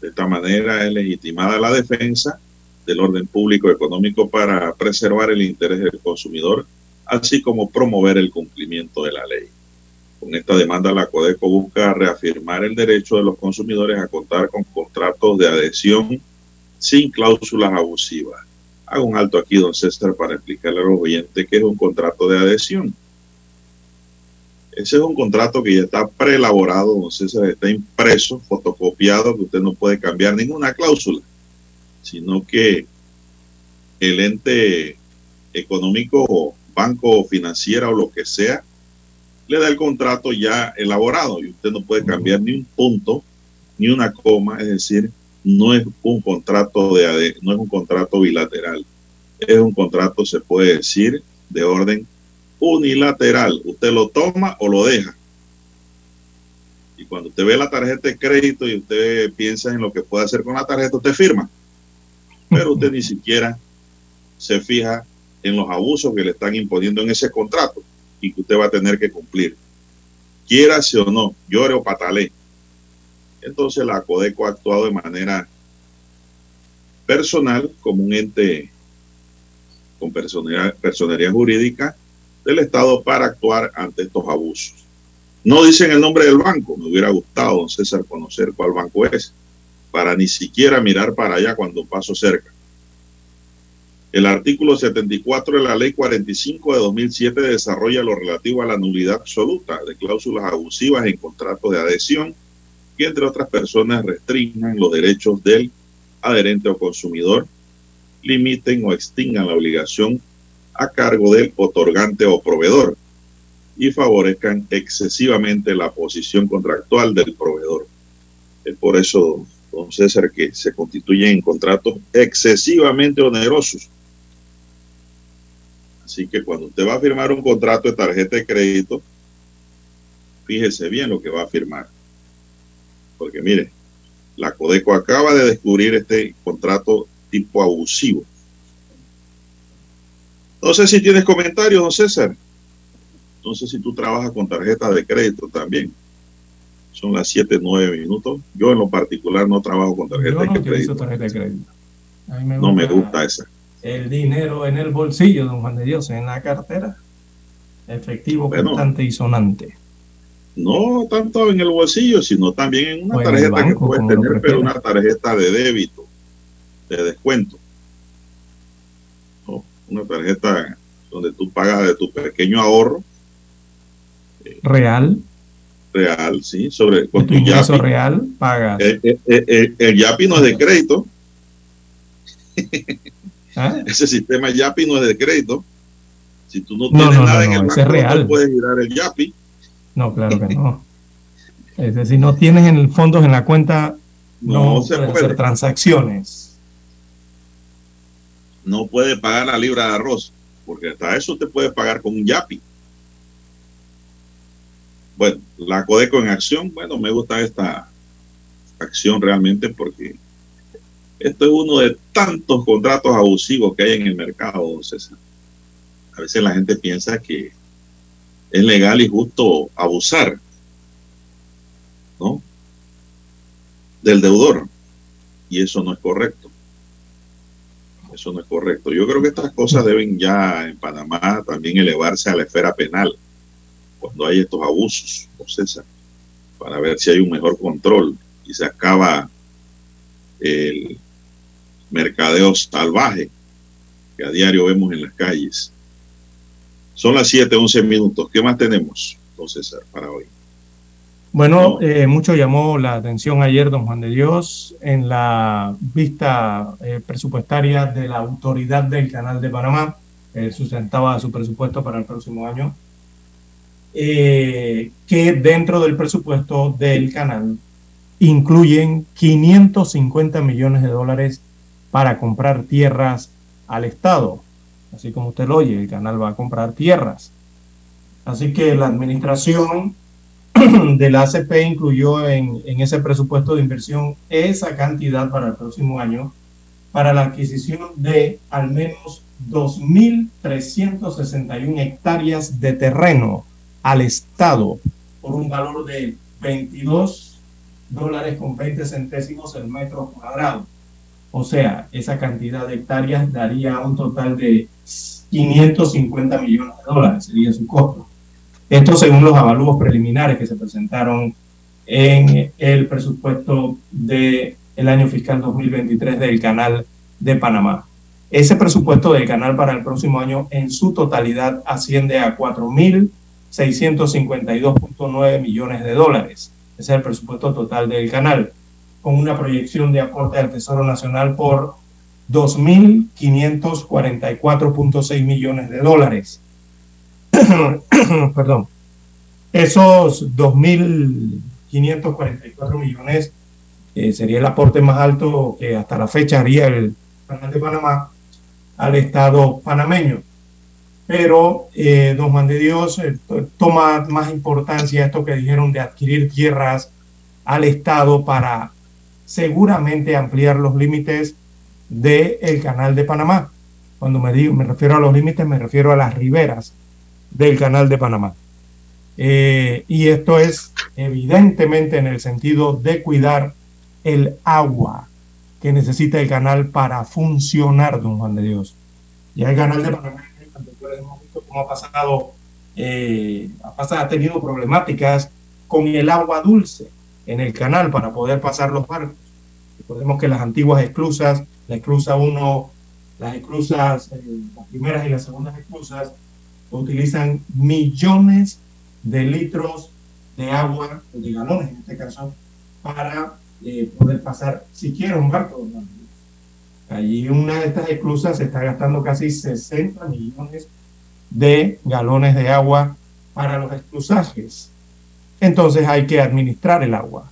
De esta manera es legitimada la defensa del orden público económico para preservar el interés del consumidor, así como promover el cumplimiento de la ley. Con esta demanda, la Codeco busca reafirmar el derecho de los consumidores a contar con contratos de adhesión sin cláusulas abusivas. Hago un alto aquí, don César, para explicarle a los oyentes qué es un contrato de adhesión. Ese es un contrato que ya está preelaborado, don César, está impreso, fotocopiado, que usted no puede cambiar ninguna cláusula, sino que el ente económico, banco, financiera o lo que sea, le da el contrato ya elaborado y usted no puede cambiar ni un punto, ni una coma, es decir, no es un contrato de no es un contrato bilateral, es un contrato se puede decir de orden unilateral. Usted lo toma o lo deja. Y cuando usted ve la tarjeta de crédito y usted piensa en lo que puede hacer con la tarjeta, usted firma. Pero usted ni siquiera se fija en los abusos que le están imponiendo en ese contrato y que usted va a tener que cumplir. Quiera o no, llore o patale. Entonces la Codeco ha actuado de manera personal como un ente con personería, personería jurídica del Estado para actuar ante estos abusos. No dicen el nombre del banco, me hubiera gustado, don César, conocer cuál banco es, para ni siquiera mirar para allá cuando paso cerca. El artículo 74 de la Ley 45 de 2007 desarrolla lo relativo a la nulidad absoluta de cláusulas abusivas en contratos de adhesión que, entre otras personas, restringan los derechos del adherente o consumidor, limiten o extingan la obligación a cargo del otorgante o proveedor y favorezcan excesivamente la posición contractual del proveedor. Es por eso, don César, que se constituyen contratos excesivamente onerosos. Así que cuando usted va a firmar un contrato de tarjeta de crédito, fíjese bien lo que va a firmar. Porque mire, la Codeco acaba de descubrir este contrato tipo abusivo no sé si tienes comentarios, don César. No sé si tú trabajas con tarjeta de crédito también. Son las 7, 9 minutos. Yo en lo particular no trabajo con tarjeta, Yo no de, crédito. tarjeta de crédito. A mí me No me gusta esa. El dinero en el bolsillo, don Juan de Dios, en la cartera. Efectivo, Bueno. constante y sonante. No tanto en el bolsillo, sino también en una tarjeta que puedes tener, pero una tarjeta de débito, de descuento. No, una tarjeta donde tú pagas de tu pequeño ahorro Real, real, sí, sobre con tu tu ingreso Yapi. real, pagas. Eh, eh, eh, eh, el Yapi no es de crédito. ¿Ah? (laughs) Ese sistema Yapi no es de crédito. Si tú no No, tienes no, nada no, en no, el banco, no real. te puedes girar el Yapi. No, claro que no. (laughs) Es decir, no tienes en fondos en la cuenta, no, No se puedes puede. hacer transacciones. No puede pagar la libra de arroz, porque hasta eso te puede pagar con un Yapi. Bueno, la Codeco en acción, bueno, me gusta esta acción realmente porque esto es uno de tantos contratos abusivos que hay en el mercado, César. A veces la gente piensa que es legal y justo abusar, ¿no? Del deudor. Y eso no es correcto. Eso no es correcto. Yo creo que estas cosas deben ya en Panamá también elevarse a la esfera penal cuando hay estos abusos, don César, para ver si hay un mejor control y se acaba el mercadeo salvaje que a diario vemos en las calles. Son las 7, 11 minutos. ¿Qué más tenemos, don César, para hoy? Bueno, eh, mucho llamó la atención ayer, don Juan de Dios, en la vista eh, presupuestaria de la autoridad del Canal de Panamá, que sustentaba su presupuesto para el próximo año, eh, que dentro del presupuesto del canal incluyen 550 millones de dólares para comprar tierras al Estado. Así como usted lo oye, el canal va a comprar tierras. Así que la administración (clears throat) de la ACP incluyó en, en ese presupuesto de inversión esa cantidad para el próximo año para la adquisición de al menos 2.361 hectáreas de terreno al Estado por un valor de 22 dólares con 20 centésimos el metro cuadrado. O sea, esa cantidad de hectáreas daría un total de 550 millones de dólares, sería su costo. Esto según los avalúos preliminares que se presentaron en el presupuesto del el año fiscal 2023 del Canal de Panamá. Ese presupuesto del canal para el próximo año en su totalidad asciende a 4.652.9 millones de dólares. Es el presupuesto total del canal, con una proyección de aporte al Tesoro Nacional por 2.544.6 millones de dólares. (coughs) Perdón. Esos 2.544 millones eh, sería el aporte más alto que hasta la fecha haría el Canal de Panamá al Estado panameño. Pero, eh, don Juan de Dios, eh, toma más importancia esto que dijeron de adquirir tierras al Estado para seguramente ampliar los límites del canal de Panamá. Cuando me, digo, me refiero a los límites, me refiero a las riberas del canal de Panamá. Eh, y esto es evidentemente en el sentido de cuidar el agua que necesita el canal para funcionar, don Juan de Dios. Ya el canal de Panamá, hemos visto cómo ha pasado, eh, ha pasado, ha tenido problemáticas con el agua dulce en el canal para poder pasar los barcos. Recordemos que las antiguas esclusas, la esclusa 1, las esclusas, eh, las primeras y las segundas esclusas, utilizan millones de litros de agua, de galones en este caso, para eh, poder pasar siquiera un barco. Allí una de estas esclusas se está gastando casi 60 millones de galones de agua para los esclusajes. Entonces hay que administrar el agua.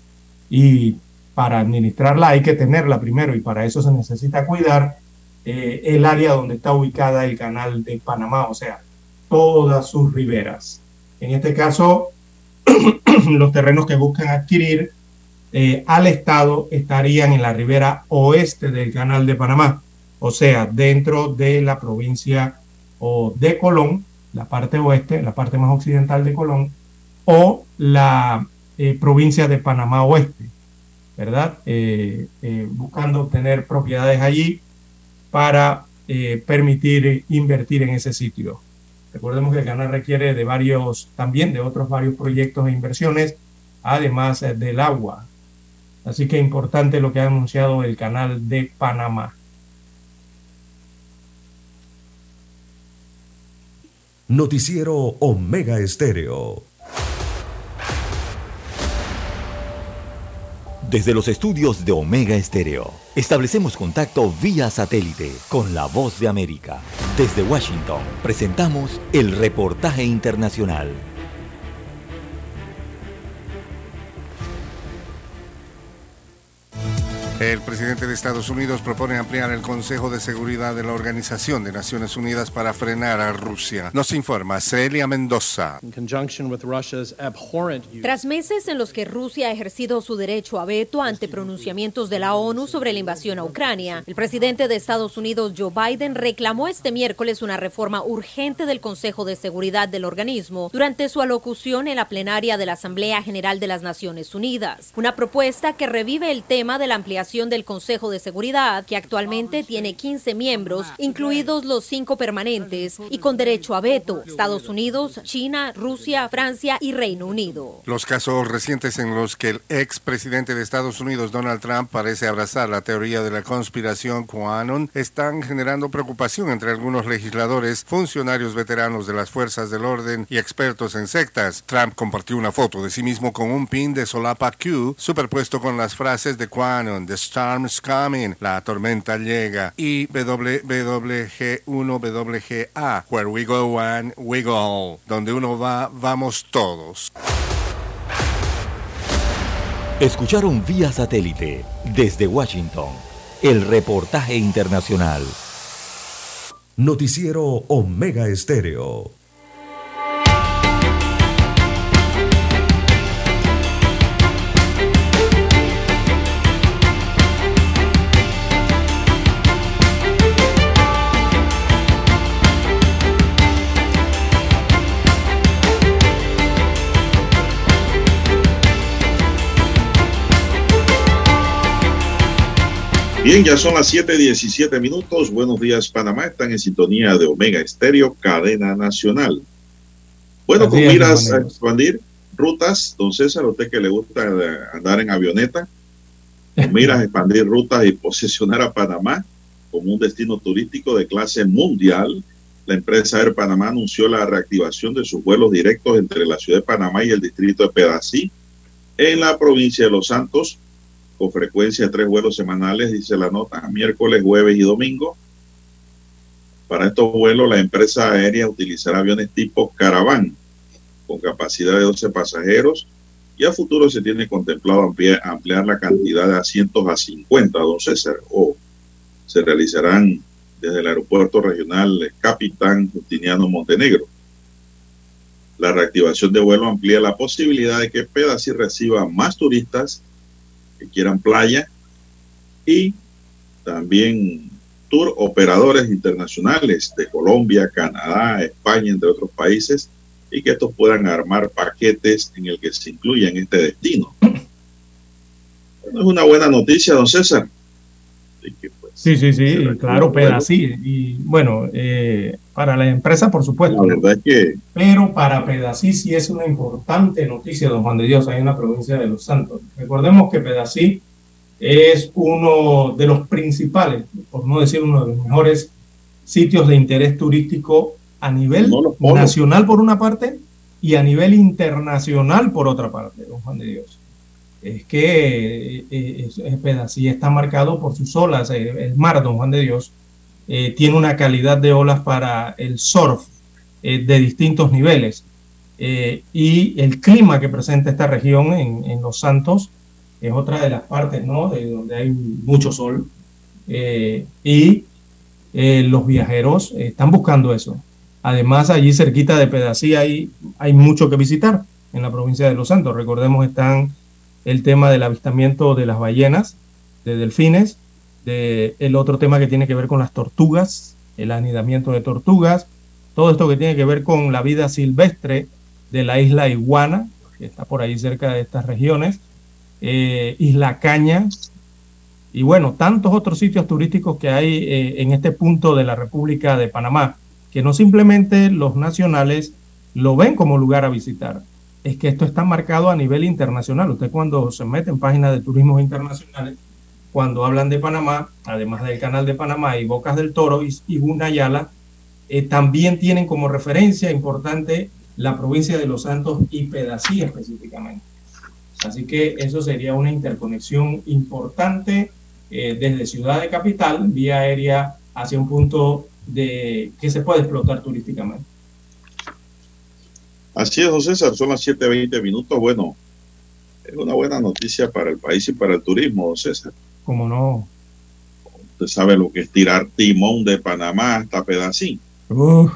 Y para administrarla hay que tenerla primero y para eso se necesita cuidar eh, el área donde está ubicada el canal de Panamá, o sea, todas sus riberas. En este caso, (clears throat) los terrenos que buscan adquirir eh, al Estado estarían en la ribera oeste del Canal de Panamá, o sea, dentro de la provincia o de Colón, la parte oeste, la parte más occidental de Colón, o la eh, provincia de Panamá Oeste, ¿verdad? Eh, buscando obtener propiedades allí para permitir invertir en ese sitio. Recordemos que el canal requiere de varios, también de otros varios proyectos e inversiones, además del agua, Así que importante lo que ha anunciado el canal de Panamá. Noticiero Omega Estéreo. Desde los estudios de Omega Estéreo, establecemos contacto vía satélite con la voz de América. Desde Washington, presentamos el reportaje internacional. El presidente de Estados Unidos propone ampliar el Consejo de Seguridad de la Organización de Naciones Unidas para frenar a Rusia. Nos informa Celia Mendoza. Tras meses en los que Rusia ha ejercido su derecho a veto ante pronunciamientos de la ONU sobre la invasión a Ucrania, el presidente de Estados Unidos, Joe Biden, reclamó este miércoles una reforma urgente del Consejo de Seguridad del organismo durante su alocución en la plenaria de la Asamblea General de las Naciones Unidas. Una propuesta que revive el tema de la ampliación del Consejo de Seguridad, que actualmente tiene 15 miembros, incluidos los cinco permanentes, y con derecho a veto, Estados Unidos, China, Rusia, Francia y Reino Unido. Los casos recientes en los que el ex presidente de Estados Unidos, Donald Trump, parece abrazar la teoría de la conspiración QAnon están generando preocupación entre algunos legisladores, funcionarios veteranos de las fuerzas del orden y expertos en sectas. Trump compartió una foto de sí mismo con un pin de solapa Q superpuesto con las frases de QAnon, The Storm's Coming, la tormenta llega, y WWG1WGA, Where We Go One, We Go All, donde uno va, vamos todos. Escucharon vía satélite desde Washington el reportaje internacional. Noticiero Omega Estéreo. Bien, ya son las 7:17 minutos. Buenos días, Panamá. Están en sintonía de Omega Estéreo, cadena nacional. Bueno, con miras a expandir rutas, don César, a usted que le gusta andar en avioneta, con (laughs) miras a expandir rutas y posicionar a Panamá como un destino turístico de clase mundial, la empresa Air Panamá anunció la reactivación de sus vuelos directos entre la ciudad de Panamá y el distrito de Pedací, en la provincia de Los Santos, con frecuencia tres vuelos semanales, dice la nota, miércoles, jueves y domingo. Para estos vuelos, la empresa aérea utilizará aviones tipo Caravan, con capacidad de 12 pasajeros, y a futuro se tiene contemplado ampliar, ampliar la cantidad de asientos a 50, don César, o se realizarán desde el aeropuerto regional Capitán Justiniano Montenegro. La reactivación de vuelo amplía la posibilidad de que Pedací reciba más turistas que quieran playa y también tour operadores internacionales de Colombia, Canadá, España, entre otros países, y que estos puedan armar paquetes en el que se incluya en este destino. Bueno, es una buena noticia, don César. Así que, Sí, sí, sí, claro, vuelo. Pedací. Y bueno, eh, para la empresa, por supuesto. La verdad es que Pero para Pedací sí es una importante noticia, don Juan de Dios, ahí en la provincia de Los Santos. Recordemos que Pedací es uno de los principales, por no decir uno de los mejores sitios de interés turístico a nivel nacional por una parte y a nivel internacional por otra parte, don Juan de Dios. Es que eh, es- es Pedací está marcado por sus olas. eh, El mar, don Juan de Dios, eh, tiene una calidad de olas para el surf de distintos niveles. Y el clima que presenta esta región en, en Los Santos es otra de las partes, ¿no? De donde hay mucho sol. Y los viajeros están buscando eso. Además, allí cerquita de Pedací hay, hay mucho que visitar en la provincia de Los Santos. Recordemos, están el tema del avistamiento de las ballenas, de delfines, de el otro tema que tiene que ver con las tortugas, el anidamiento de tortugas, todo esto que tiene que ver con la vida silvestre de la isla Iguana, que está por ahí cerca de estas regiones, eh, Isla Caña, y bueno, tantos otros sitios turísticos que hay eh, en este punto de la República de Panamá, que no simplemente los nacionales lo ven como lugar a visitar, es que esto está marcado a nivel internacional. Usted cuando se mete en páginas de turismo internacionales, cuando hablan de Panamá, además del canal de Panamá y Bocas del Toro y, y Gunayala, eh, también tienen como referencia importante la provincia de Los Santos y Pedací específicamente. Así que eso sería una interconexión importante eh, desde Ciudad de Capital, vía aérea, hacia un punto que se puede explotar turísticamente. Así es, don César, son las 7.20 minutos. Bueno, es una buena noticia para el país y para el turismo, don César. Como no, Usted sabe lo que es tirar timón de Panamá hasta Pedací. Uf,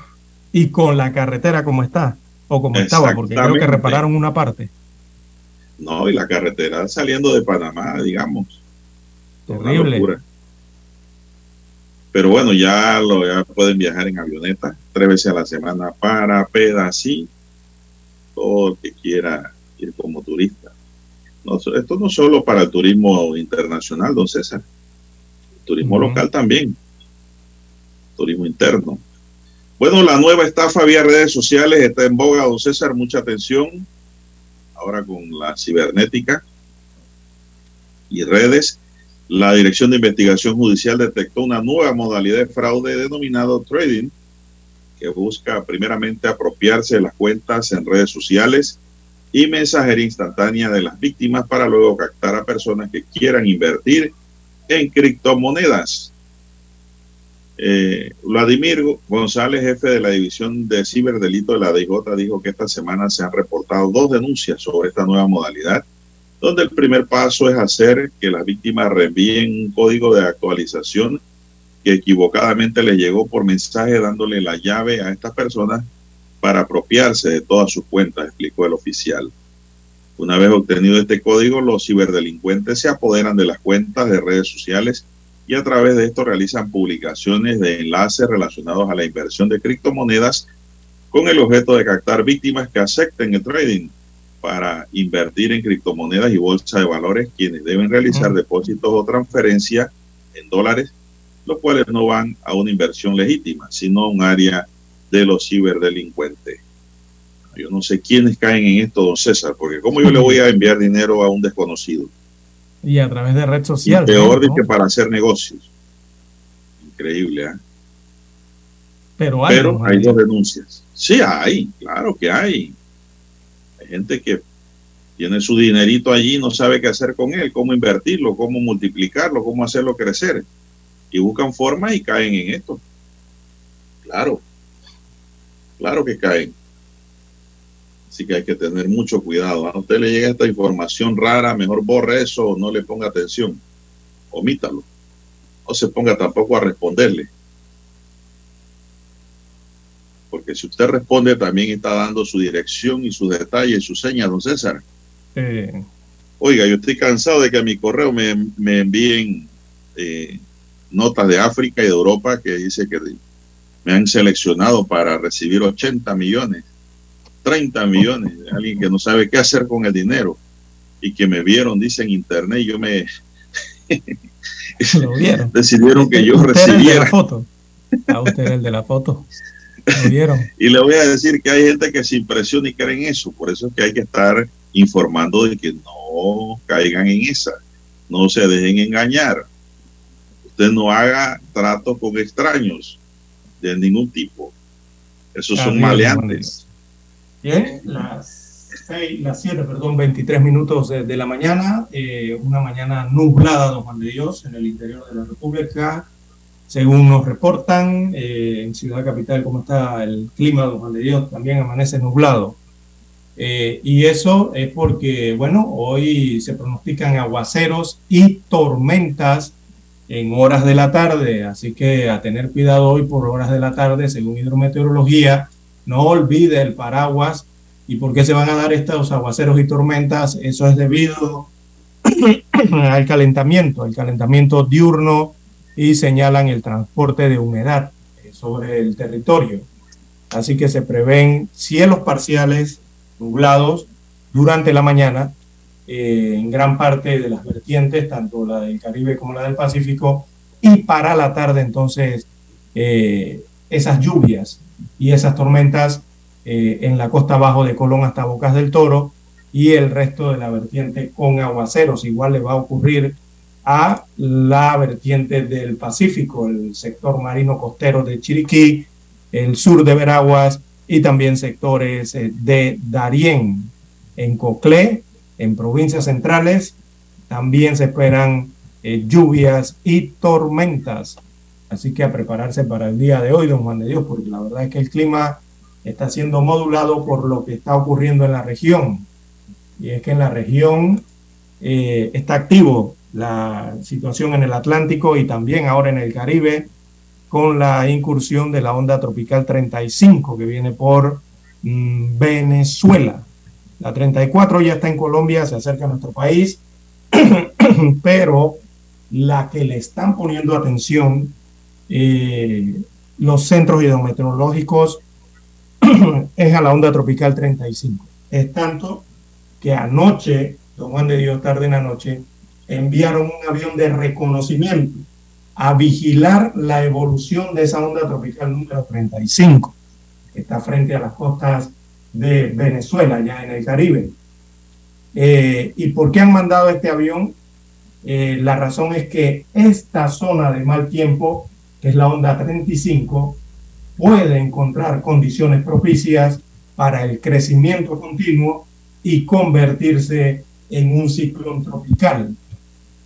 y con la carretera como está, o como estaba, porque creo que repararon una parte. No, y la carretera saliendo de Panamá, digamos. Una Terrible. locura. Pero bueno, ya, lo, ya pueden viajar en avioneta tres veces a la semana para Pedací. Que quiera ir como turista. No, esto no solo para el turismo internacional, don César. El turismo local también. Turismo interno. Bueno, la nueva estafa vía redes sociales está en boga, don César. Mucha atención. Ahora con la cibernética y redes. La Dirección de Investigación Judicial detectó una nueva modalidad de fraude denominado trading, busca primeramente apropiarse de las cuentas en redes sociales y mensajería instantánea de las víctimas para luego captar a personas que quieran invertir en criptomonedas. Eh, Vladimir González, jefe de la División de Ciberdelito de la DIJ, dijo que esta semana se han reportado dos denuncias sobre esta nueva modalidad donde el primer paso es hacer que las víctimas reenvíen un código de actualización que equivocadamente le llegó por mensaje dándole la llave a estas personas para apropiarse de todas sus cuentas, explicó el oficial. Una vez obtenido este código, los ciberdelincuentes se apoderan de las cuentas de redes sociales y a través de esto realizan publicaciones de enlaces relacionados a la inversión de criptomonedas con el objeto de captar víctimas que acepten el trading para invertir en criptomonedas y bolsa de valores, quienes deben realizar depósitos o transferencias en dólares, los cuales no van a una inversión legítima, sino a un área de los ciberdelincuentes. Yo no sé quiénes caen en esto, don César, porque ¿cómo yo le voy a (laughs) enviar dinero a un desconocido? Y a través de red Y social. peor que para hacer negocios. Increíble, ¿ah? Pero hay, Pero hay dos denuncias. Sí, hay, claro que hay. Hay gente que tiene su dinerito allí y no sabe qué hacer con él, cómo invertirlo, cómo multiplicarlo, cómo hacerlo crecer. Y buscan formas y caen en esto. Claro, claro que caen. Así que hay que tener mucho cuidado. A usted le llega esta información rara, mejor borre eso o no le ponga atención. Omítalo. No se ponga tampoco a responderle. Porque si usted responde, también está dando su dirección y sus detalles, sus señas, don César. Eh, Oiga, yo estoy cansado de que a mi correo me, me envíen eh, notas de África y de Europa que dice que me han seleccionado para recibir 80 millones, 30 millones, alguien que no sabe qué hacer con el dinero y que me vieron, dice en internet, y yo me (laughs) decidieron que yo Usted la recibiera. foto. A usted era el de la foto. Lo vieron. Y le voy a decir que hay gente que se impresiona y cree en eso. Por eso es que hay que estar informando de que no caigan en esa. No se dejen engañar. Usted no haga tratos con extraños de ningún tipo. Esos son maleantes. Bien, las seis, las 7, perdón, 23 minutos de, de la mañana, eh, una mañana nublada, don Juan de Dios, en el interior de la República. Según nos reportan, eh, en Ciudad Capital, cómo está el clima, don Juan de Dios, también amanece nublado. Eh, y eso es porque, bueno, hoy se pronostican aguaceros y tormentas en horas de la tarde, así que a tener cuidado hoy por horas de la tarde, según hidrometeorología, no olvide el paraguas. ¿Y por qué se van a dar estos aguaceros y tormentas? Eso es debido (coughs) al calentamiento, al calentamiento diurno y señalan el transporte de humedad sobre el territorio. Así que se prevén cielos parciales nublados durante la mañana eh, en gran parte de las vertientes, tanto la del Caribe como la del Pacífico, y para la tarde entonces eh, esas lluvias y esas tormentas eh, en la costa abajo de Colón hasta Bocas del Toro y el resto de la vertiente con aguaceros. Igual le va a ocurrir a la vertiente del Pacífico, el sector marino costero de Chiriquí, el sur de Veraguas y también sectores de Darién, en Coclé, en provincias centrales. También se esperan eh, lluvias y tormentas. Así que a prepararse para el día de hoy, don Juan de Dios, porque la verdad es que el clima está siendo modulado por lo que está ocurriendo en la región. Y es que en la región eh, está activo la situación en el Atlántico y también ahora en el Caribe con la incursión de la onda tropical 35 que viene por mm, Venezuela. La 34 ya está en Colombia, se acerca a nuestro país, (clears throat) pero la que le están poniendo atención eh, los centros hidrometeorológicos (clears throat) es a la onda tropical 35. Es tanto que anoche, don Juan de Dios, tarde en la noche, enviaron un avión de reconocimiento a vigilar la evolución de esa onda tropical número 35, que está frente a las costas de Venezuela, ya en el Caribe. Eh, ¿Y por qué han mandado este avión? Eh, la razón es que esta zona de mal tiempo, que es la onda 35, puede encontrar condiciones propicias para el crecimiento continuo y convertirse en un ciclón tropical.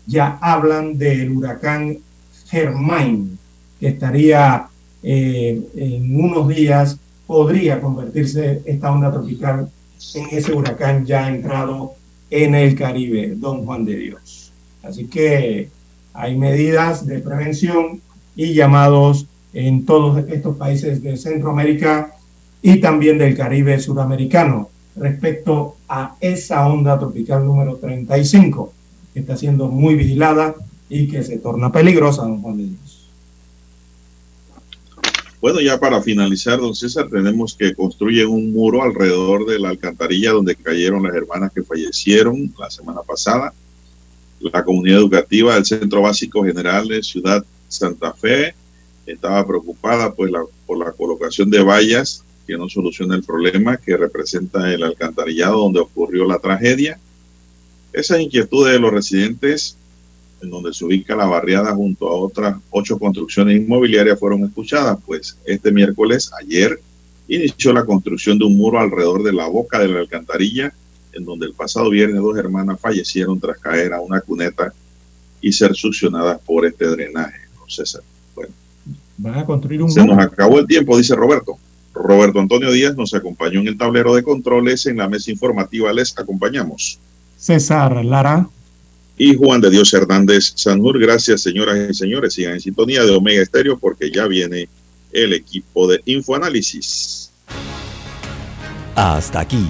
Ya hablan del huracán Germain, que estaría eh, en unos días, podría convertirse esta onda tropical en ese huracán ya entrado en el Caribe, don Juan de Dios. Así que hay medidas de prevención y llamados en todos estos países de Centroamérica y también del Caribe suramericano respecto a esa onda tropical número 35, que está siendo muy vigilada y que se torna peligrosa, don Juan de Dios. Bueno, ya para finalizar, don César, tenemos que construir un muro alrededor de la alcantarilla donde cayeron las hermanas que fallecieron la semana pasada. La comunidad educativa del Centro Básico General de Ciudad Santa Fe estaba preocupada pues, por la colocación de vallas que no soluciona el problema que representa el alcantarillado donde ocurrió la tragedia. Esas inquietudes de los residentes, en donde se ubica la barriada junto a otras ocho construcciones inmobiliarias, fueron escuchadas, pues este miércoles, ayer, inició la construcción de un muro alrededor de la boca de la alcantarilla, en donde el pasado viernes dos hermanas fallecieron tras caer a una cuneta y ser succionadas por este drenaje. No, César. Bueno, Van a construir un se muro. nos acabó el tiempo, dice Roberto. Roberto Antonio Díaz nos acompañó en el tablero de controles, en la mesa informativa les acompañamos. César Lara. Y Juan de Dios Hernández Sanjur, gracias señoras y señores, sigan en sintonía de Omega Estéreo porque ya viene el equipo de Infoanálisis. Hasta aquí,